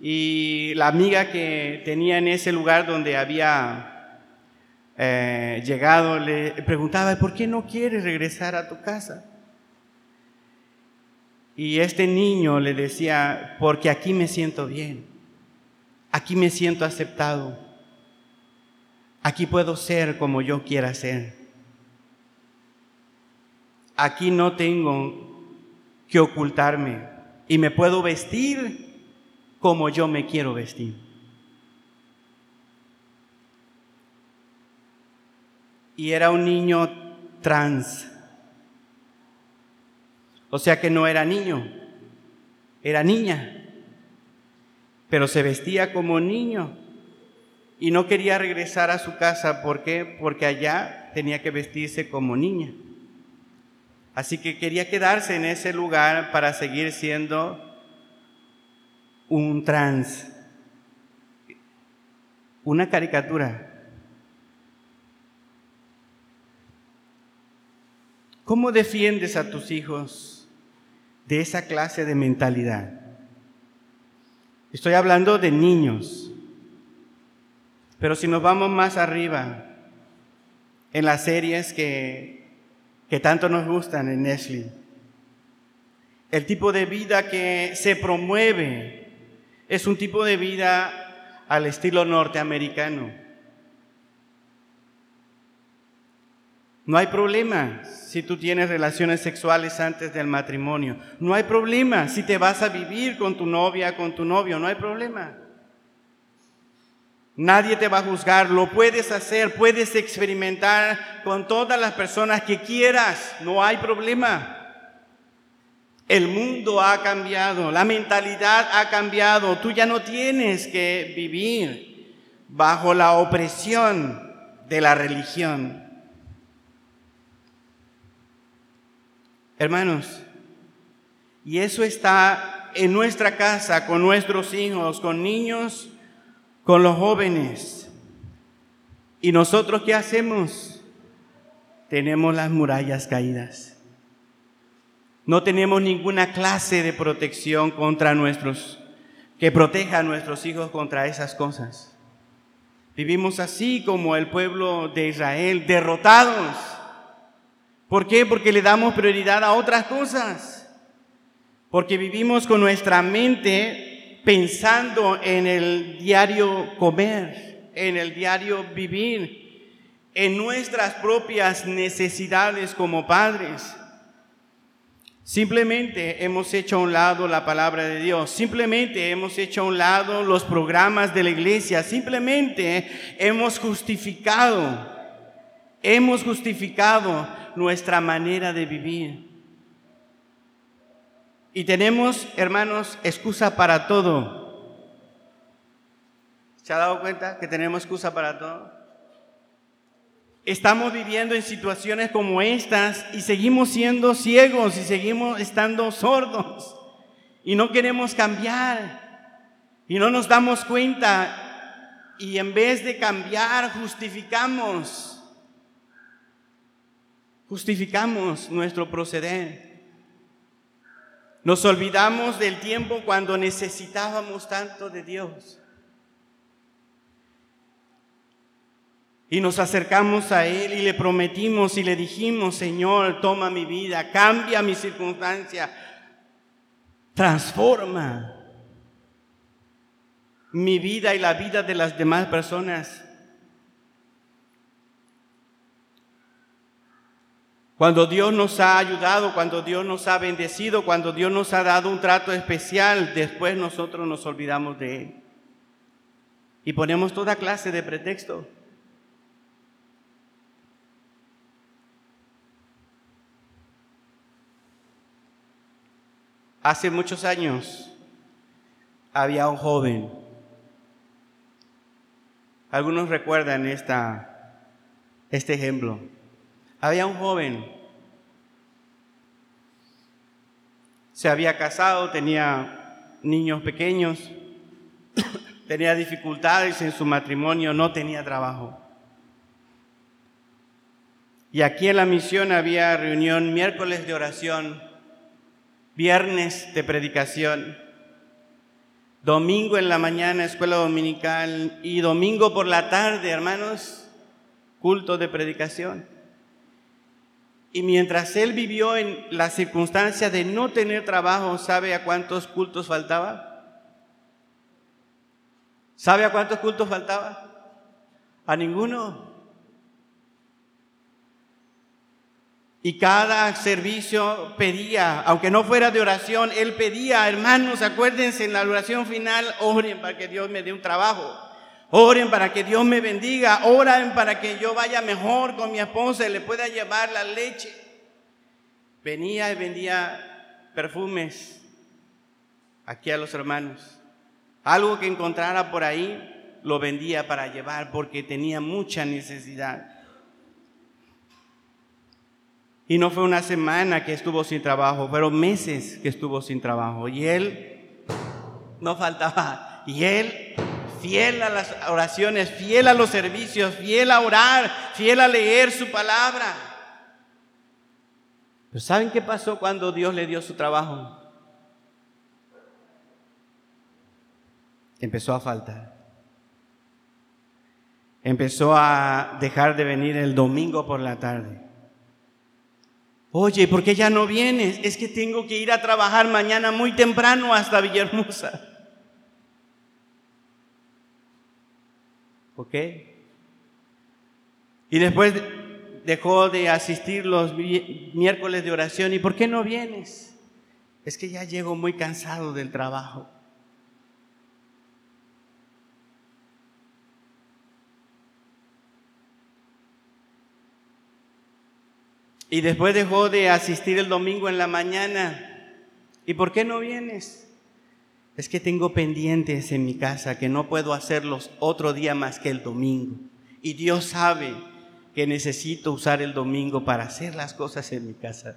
Y la amiga que tenía en ese lugar donde había eh, llegado le preguntaba, ¿por qué no quieres regresar a tu casa? Y este niño le decía, porque aquí me siento bien. Aquí me siento aceptado. Aquí puedo ser como yo quiera ser. Aquí no tengo que ocultarme y me puedo vestir como yo me quiero vestir. Y era un niño trans. O sea que no era niño, era niña pero se vestía como niño y no quería regresar a su casa. ¿Por qué? Porque allá tenía que vestirse como niña. Así que quería quedarse en ese lugar para seguir siendo un trans, una caricatura. ¿Cómo defiendes a tus hijos de esa clase de mentalidad? Estoy hablando de niños. Pero si nos vamos más arriba, en las series que, que tanto nos gustan en Nestle, el tipo de vida que se promueve es un tipo de vida al estilo norteamericano. No hay problema si tú tienes relaciones sexuales antes del matrimonio. No hay problema si te vas a vivir con tu novia, con tu novio. No hay problema. Nadie te va a juzgar. Lo puedes hacer. Puedes experimentar con todas las personas que quieras. No hay problema. El mundo ha cambiado. La mentalidad ha cambiado. Tú ya no tienes que vivir bajo la opresión de la religión. Hermanos, y eso está en nuestra casa, con nuestros hijos, con niños, con los jóvenes. ¿Y nosotros qué hacemos? Tenemos las murallas caídas. No tenemos ninguna clase de protección contra nuestros, que proteja a nuestros hijos contra esas cosas. Vivimos así como el pueblo de Israel, derrotados ¿Por qué? Porque le damos prioridad a otras cosas. Porque vivimos con nuestra mente pensando en el diario comer, en el diario vivir, en nuestras propias necesidades como padres. Simplemente hemos hecho a un lado la palabra de Dios, simplemente hemos hecho a un lado los programas de la iglesia, simplemente hemos justificado, hemos justificado nuestra manera de vivir. Y tenemos, hermanos, excusa para todo. ¿Se ha dado cuenta que tenemos excusa para todo? Estamos viviendo en situaciones como estas y seguimos siendo ciegos y seguimos estando sordos y no queremos cambiar y no nos damos cuenta y en vez de cambiar justificamos justificamos nuestro proceder. Nos olvidamos del tiempo cuando necesitábamos tanto de Dios. Y nos acercamos a Él y le prometimos y le dijimos, Señor, toma mi vida, cambia mi circunstancia, transforma mi vida y la vida de las demás personas. Cuando Dios nos ha ayudado, cuando Dios nos ha bendecido, cuando Dios nos ha dado un trato especial, después nosotros nos olvidamos de Él. Y ponemos toda clase de pretexto. Hace muchos años había un joven. Algunos recuerdan esta, este ejemplo. Había un joven, se había casado, tenía niños pequeños, tenía dificultades en su matrimonio, no tenía trabajo. Y aquí en la misión había reunión miércoles de oración, viernes de predicación, domingo en la mañana escuela dominical y domingo por la tarde, hermanos, culto de predicación. Y mientras él vivió en la circunstancia de no tener trabajo, ¿sabe a cuántos cultos faltaba? ¿Sabe a cuántos cultos faltaba? A ninguno. Y cada servicio pedía, aunque no fuera de oración, él pedía, hermanos, acuérdense en la oración final, oren para que Dios me dé un trabajo. Oren para que Dios me bendiga. Oren para que yo vaya mejor con mi esposa y le pueda llevar la leche. Venía y vendía perfumes aquí a los hermanos. Algo que encontrara por ahí lo vendía para llevar porque tenía mucha necesidad. Y no fue una semana que estuvo sin trabajo, fueron meses que estuvo sin trabajo. Y él no faltaba. Y él fiel a las oraciones, fiel a los servicios, fiel a orar, fiel a leer su palabra. Pero ¿saben qué pasó cuando Dios le dio su trabajo? Empezó a faltar. Empezó a dejar de venir el domingo por la tarde. Oye, ¿por qué ya no vienes? Es que tengo que ir a trabajar mañana muy temprano hasta Villahermosa. ¿Ok? Y después dejó de asistir los miércoles de oración. ¿Y por qué no vienes? Es que ya llego muy cansado del trabajo. Y después dejó de asistir el domingo en la mañana. ¿Y por qué no vienes? Es que tengo pendientes en mi casa que no puedo hacerlos otro día más que el domingo. Y Dios sabe que necesito usar el domingo para hacer las cosas en mi casa.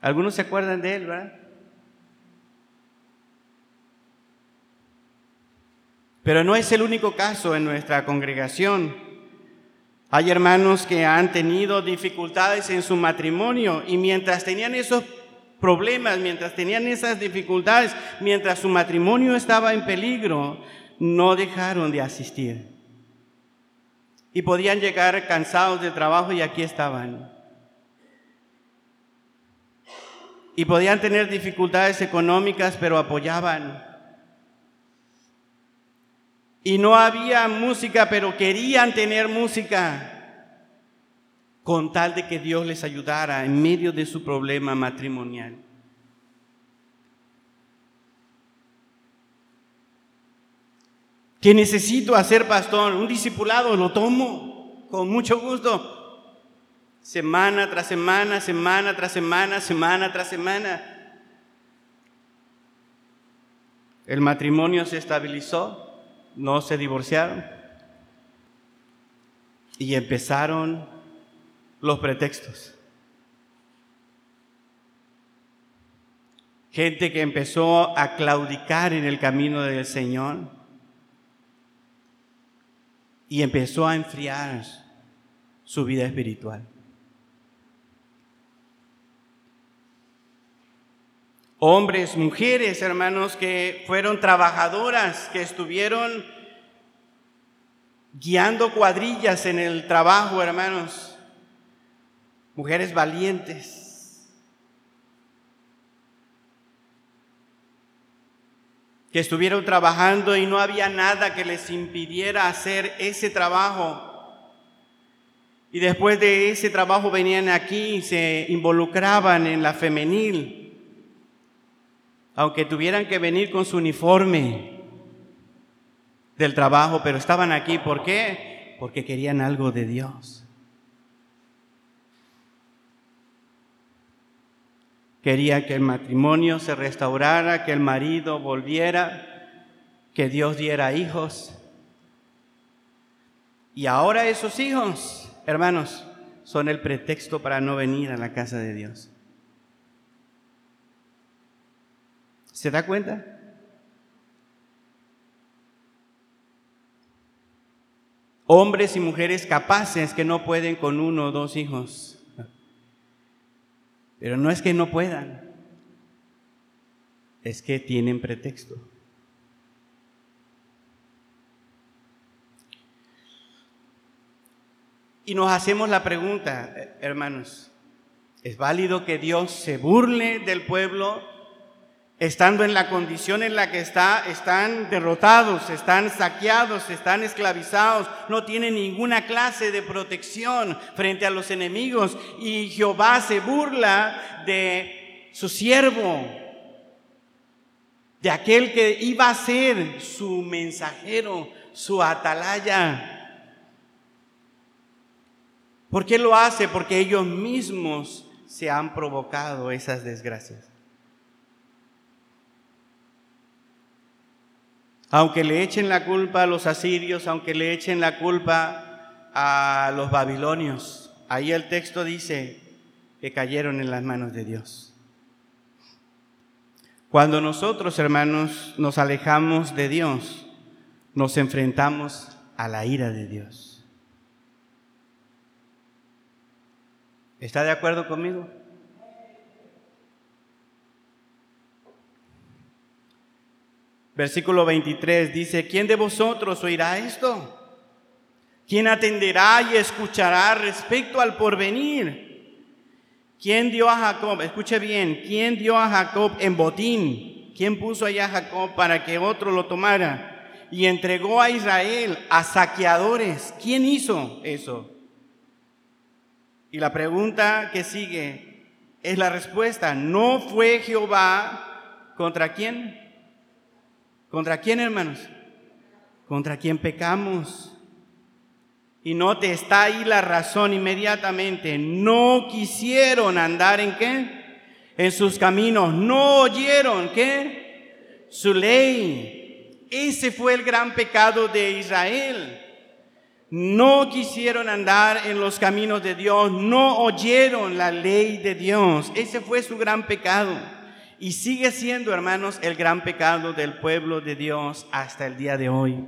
Algunos se acuerdan de él, ¿verdad? Pero no es el único caso en nuestra congregación. Hay hermanos que han tenido dificultades en su matrimonio y mientras tenían esos problemas, mientras tenían esas dificultades, mientras su matrimonio estaba en peligro, no dejaron de asistir. Y podían llegar cansados del trabajo y aquí estaban. Y podían tener dificultades económicas, pero apoyaban. Y no había música, pero querían tener música con tal de que Dios les ayudara en medio de su problema matrimonial. Que necesito hacer pastor, un discipulado, lo tomo con mucho gusto. Semana tras semana, semana tras semana, semana tras semana. El matrimonio se estabilizó, no se divorciaron y empezaron los pretextos. Gente que empezó a claudicar en el camino del Señor y empezó a enfriar su vida espiritual. Hombres, mujeres, hermanos, que fueron trabajadoras, que estuvieron guiando cuadrillas en el trabajo, hermanos mujeres valientes, que estuvieron trabajando y no había nada que les impidiera hacer ese trabajo. Y después de ese trabajo venían aquí y se involucraban en la femenil, aunque tuvieran que venir con su uniforme del trabajo, pero estaban aquí. ¿Por qué? Porque querían algo de Dios. Quería que el matrimonio se restaurara, que el marido volviera, que Dios diera hijos. Y ahora esos hijos, hermanos, son el pretexto para no venir a la casa de Dios. ¿Se da cuenta? Hombres y mujeres capaces que no pueden con uno o dos hijos pero no es que no puedan, es que tienen pretexto. Y nos hacemos la pregunta, hermanos, ¿es válido que Dios se burle del pueblo estando en la condición en la que está, están derrotados, están saqueados, están esclavizados, no tienen ninguna clase de protección frente a los enemigos y Jehová se burla de su siervo, de aquel que iba a ser su mensajero, su atalaya. ¿Por qué lo hace? Porque ellos mismos se han provocado esas desgracias. Aunque le echen la culpa a los asirios, aunque le echen la culpa a los babilonios, ahí el texto dice que cayeron en las manos de Dios. Cuando nosotros, hermanos, nos alejamos de Dios, nos enfrentamos a la ira de Dios. ¿Está de acuerdo conmigo? Versículo 23 dice, ¿quién de vosotros oirá esto? ¿Quién atenderá y escuchará respecto al porvenir? ¿Quién dio a Jacob, escuche bien, quién dio a Jacob en botín? ¿Quién puso allá a Jacob para que otro lo tomara? Y entregó a Israel a saqueadores. ¿Quién hizo eso? Y la pregunta que sigue es la respuesta. ¿No fue Jehová contra quién? ¿Contra quién, hermanos? Contra quién pecamos. Y note, está ahí la razón inmediatamente. No quisieron andar en qué? En sus caminos. No oyeron qué? Su ley. Ese fue el gran pecado de Israel. No quisieron andar en los caminos de Dios. No oyeron la ley de Dios. Ese fue su gran pecado. Y sigue siendo, hermanos, el gran pecado del pueblo de Dios hasta el día de hoy.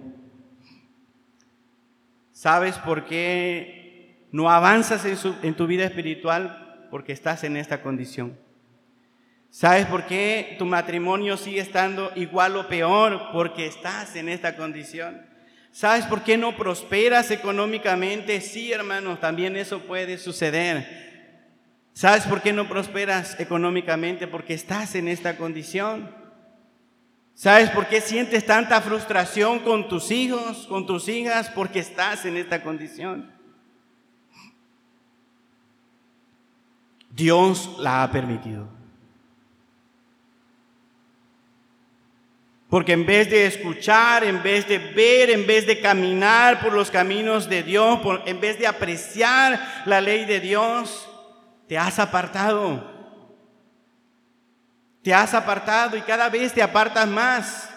¿Sabes por qué no avanzas en, tu vida espiritual? Porque estás en esta condición. ¿Sabes por qué tu matrimonio sigue estando igual o peor? Porque estás en esta condición. ¿Sabes por qué no prosperas económicamente? Sí, hermanos, también eso puede suceder. ¿Sabes por qué no prosperas económicamente? Porque estás en esta condición. ¿Sabes por qué sientes tanta frustración con tus hijos, con tus hijas? Porque estás en esta condición. Dios la ha permitido. Porque en vez de escuchar, en vez de ver, en vez de caminar por los caminos de Dios, en vez de apreciar la ley de Dios, te has apartado. Te has apartado y cada vez te apartas más.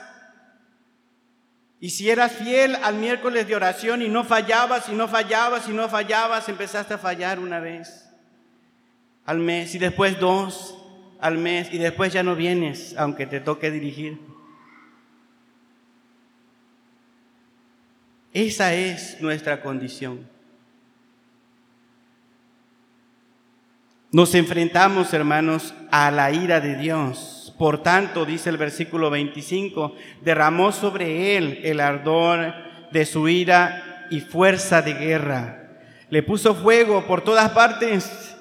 Y si eras fiel al miércoles de oración y no fallabas y no fallabas y no fallabas, empezaste a fallar una vez al mes y después dos al mes y después ya no vienes aunque te toque dirigir. Esa es nuestra condición. Nos enfrentamos, hermanos, a la ira de Dios. Por tanto, dice el versículo 25, derramó sobre él el ardor de su ira y fuerza de guerra. Le puso fuego por todas partes.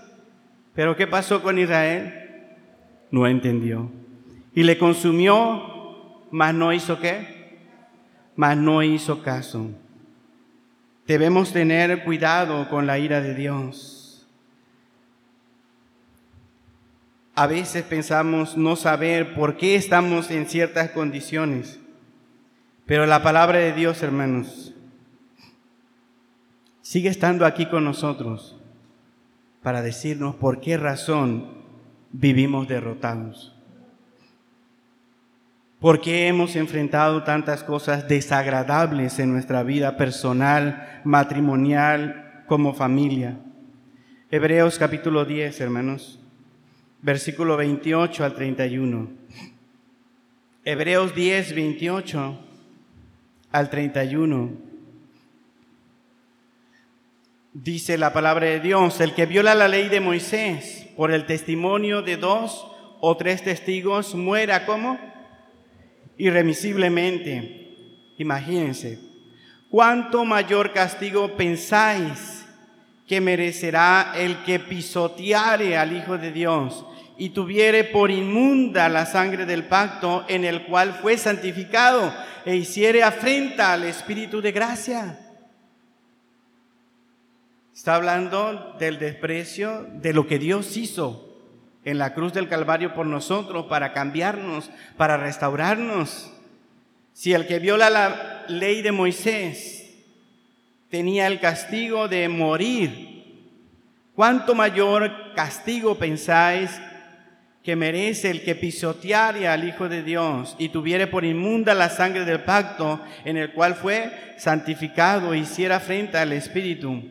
Pero ¿qué pasó con Israel? No entendió. Y le consumió, mas no hizo qué? Mas no hizo caso. Debemos tener cuidado con la ira de Dios. A veces pensamos no saber por qué estamos en ciertas condiciones, pero la palabra de Dios, hermanos, sigue estando aquí con nosotros para decirnos por qué razón vivimos derrotados. ¿Por qué hemos enfrentado tantas cosas desagradables en nuestra vida personal, matrimonial, como familia? Hebreos capítulo 10, hermanos versículo 28 al 31. Hebreos 10, 28 al 31. Dice la palabra de Dios, el que viola la ley de Moisés por el testimonio de dos o tres testigos muera como irremisiblemente. Imagínense, ¿cuánto mayor castigo pensáis que merecerá el que pisoteare al Hijo de Dios y tuviere por inmunda la sangre del pacto en el cual fue santificado e hiciere afrenta al Espíritu de gracia. Está hablando del desprecio de lo que Dios hizo en la cruz del Calvario por nosotros para cambiarnos, para restaurarnos. Si el que viola la ley de Moisés tenía el castigo de morir, ¿cuánto mayor castigo pensáis que merece el que pisoteare al Hijo de Dios y tuviere por inmunda la sangre del pacto en el cual fue santificado e hiciera frente al Espíritu.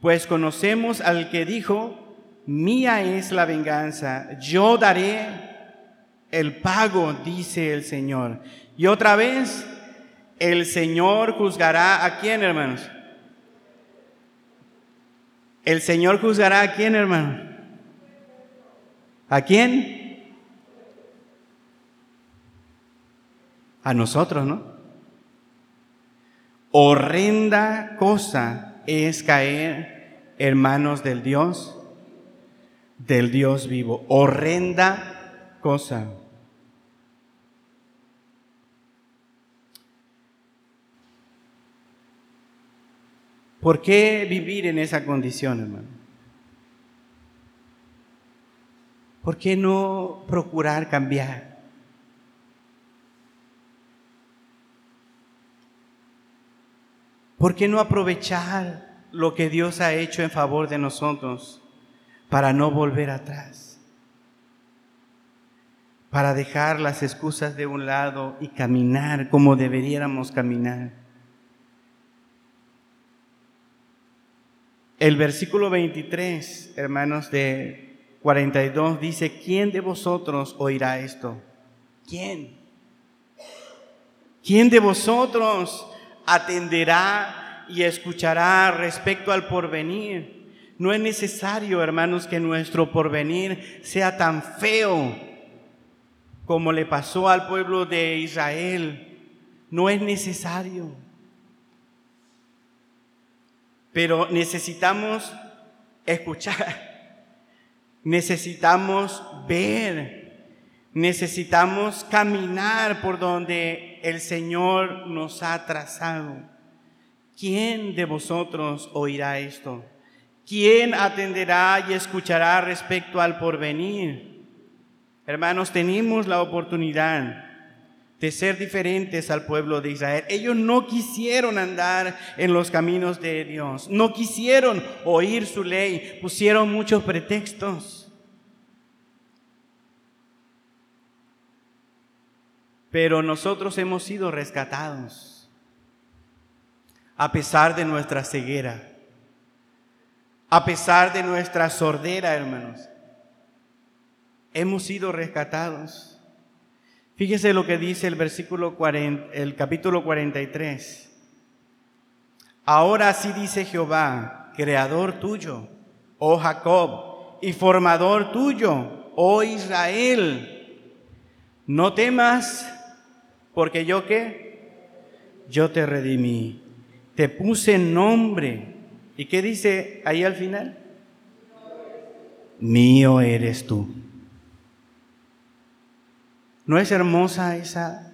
pues conocemos al que dijo, mía es la venganza, yo daré el pago, dice el Señor. Y otra vez, el Señor juzgará a quién, hermanos. El Señor juzgará a quién, hermano. ¿A quién? A nosotros, ¿no? Horrenda cosa es caer hermanos del Dios, del Dios vivo. Horrenda cosa. ¿Por qué vivir en esa condición, hermano? ¿Por qué no procurar cambiar? ¿Por qué no aprovechar lo que Dios ha hecho en favor de nosotros para no volver atrás? Para dejar las excusas de un lado y caminar como deberíamos caminar. El versículo 23, hermanos, de 42 dice, ¿quién de vosotros oirá esto? ¿Quién? ¿Quién de vosotros atenderá y escuchará respecto al porvenir? No es necesario, hermanos, que nuestro porvenir sea tan feo como le pasó al pueblo de Israel. No es necesario. Pero necesitamos escuchar, necesitamos ver, necesitamos caminar por donde el Señor nos ha trazado. ¿Quién de vosotros oirá esto? ¿Quién atenderá y escuchará respecto al porvenir? Hermanos, tenemos la oportunidad de ser diferentes al pueblo de Israel. Ellos no quisieron andar en los caminos de Dios, no quisieron oír su ley, pusieron muchos pretextos. Pero nosotros hemos sido rescatados a pesar de nuestra ceguera, a pesar de nuestra sordera, hermanos. Hemos sido rescatados. Fíjese lo que dice el versículo 40, el capítulo 43. Ahora así dice Jehová, creador tuyo, oh Jacob, y formador tuyo, oh Israel. No temas, porque yo qué? Yo te redimí, te puse nombre. ¿Y qué dice ahí al final? Mío eres tú. ¿No es hermosa esa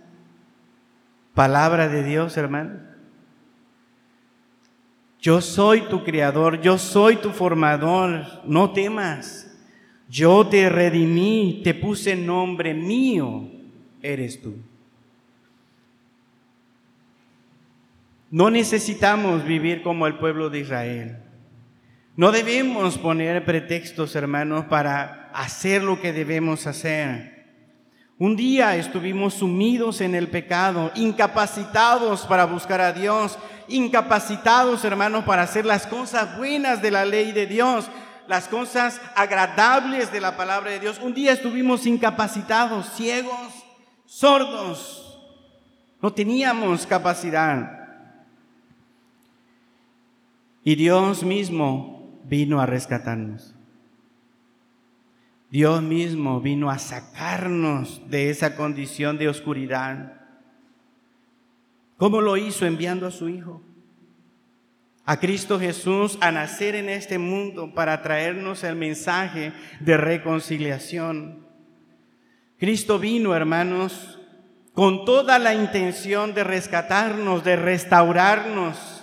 palabra de Dios, hermano? Yo soy tu creador, yo soy tu formador, no temas. Yo te redimí, te puse nombre mío, eres tú. No necesitamos vivir como el pueblo de Israel. No debemos poner pretextos, hermanos, para hacer lo que debemos hacer. Un día estuvimos sumidos en el pecado, incapacitados para buscar a Dios, incapacitados, hermanos, para hacer las cosas buenas de la ley de Dios, las cosas agradables de la palabra de Dios. Un día estuvimos incapacitados, ciegos, sordos, no teníamos capacidad. Y Dios mismo vino a rescatarnos. Dios mismo vino a sacarnos de esa condición de oscuridad. ¿Cómo lo hizo enviando a su Hijo? A Cristo Jesús a nacer en este mundo para traernos el mensaje de reconciliación. Cristo vino, hermanos, con toda la intención de rescatarnos, de restaurarnos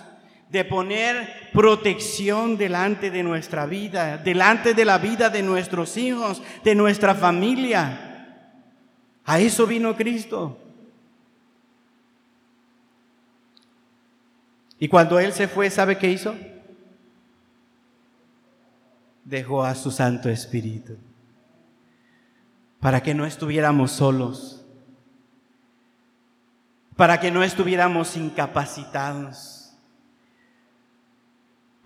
de poner protección delante de nuestra vida, delante de la vida de nuestros hijos, de nuestra familia. A eso vino Cristo. Y cuando Él se fue, ¿sabe qué hizo? Dejó a su Santo Espíritu para que no estuviéramos solos, para que no estuviéramos incapacitados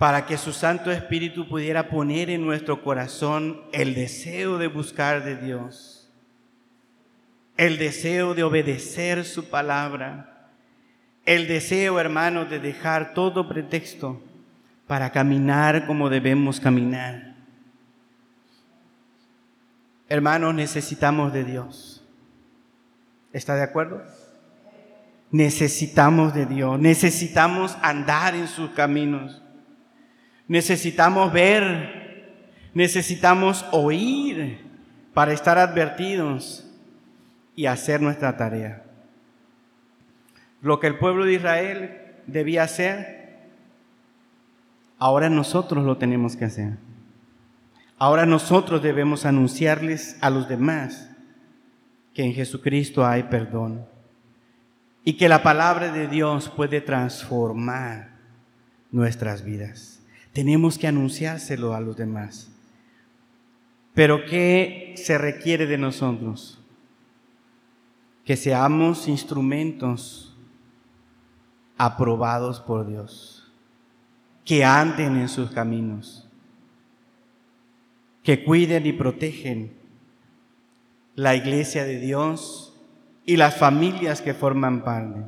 para que su Santo Espíritu pudiera poner en nuestro corazón el deseo de buscar de Dios, el deseo de obedecer su palabra, el deseo, hermanos, de dejar todo pretexto para caminar como debemos caminar. Hermanos, necesitamos de Dios. ¿Está de acuerdo? Necesitamos de Dios, necesitamos andar en sus caminos, necesitamos ver, necesitamos oír para estar advertidos y hacer nuestra tarea. Lo que el pueblo de Israel debía hacer, ahora nosotros lo tenemos que hacer. Ahora nosotros debemos anunciarles a los demás que en Jesucristo hay perdón y que la palabra de Dios puede transformar nuestras vidas. Tenemos que anunciárselo a los demás. Pero ¿qué se requiere de nosotros? Que seamos instrumentos aprobados por Dios, que anden en sus caminos, que cuiden y protegen la iglesia de Dios y las familias que forman parte.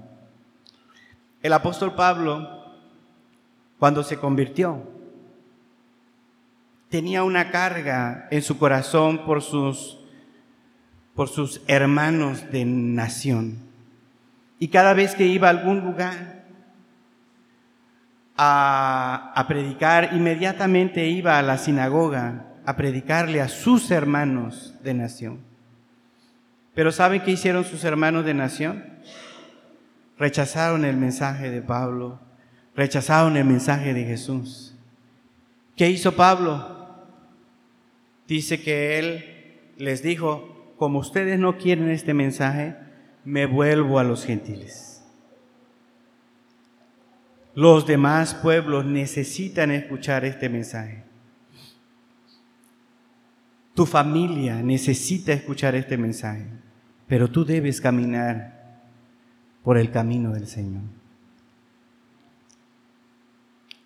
El apóstol Pablo, cuando se convirtió, tenía una carga en su corazón por sus, por sus hermanos de nación. Y cada vez que iba a algún lugar a, a predicar, inmediatamente iba a la sinagoga a predicarle a sus hermanos de nación. Pero ¿saben qué hicieron sus hermanos de nación? Rechazaron el mensaje de Pablo, rechazaron el mensaje de Jesús. ¿Qué hizo Pablo? Dice que él les dijo, como ustedes no quieren este mensaje, me vuelvo a los gentiles. Los demás pueblos necesitan escuchar este mensaje. Tu familia necesita escuchar este mensaje, pero tú debes caminar por el camino del Señor.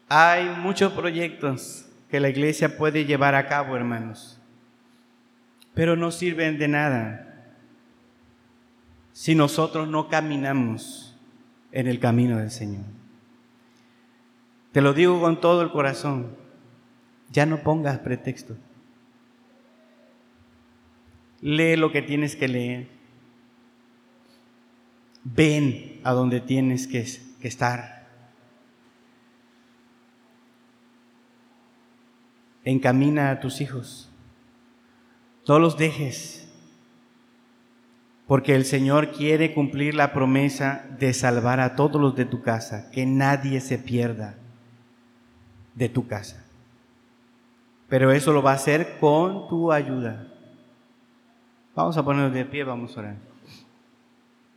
Hay muchos proyectos que la iglesia puede llevar a cabo, hermanos, pero no sirven de nada si nosotros no caminamos en el camino del Señor. Te lo digo con todo el corazón, ya no pongas pretexto. Lee lo que tienes que leer. Ven a donde tienes que, estar. Encamina a tus hijos. No los dejes. Porque el Señor quiere cumplir la promesa de salvar a todos los de tu casa, que nadie se pierda de tu casa. Pero eso lo va a hacer con tu ayuda. Vamos a ponernos de pie, vamos a orar.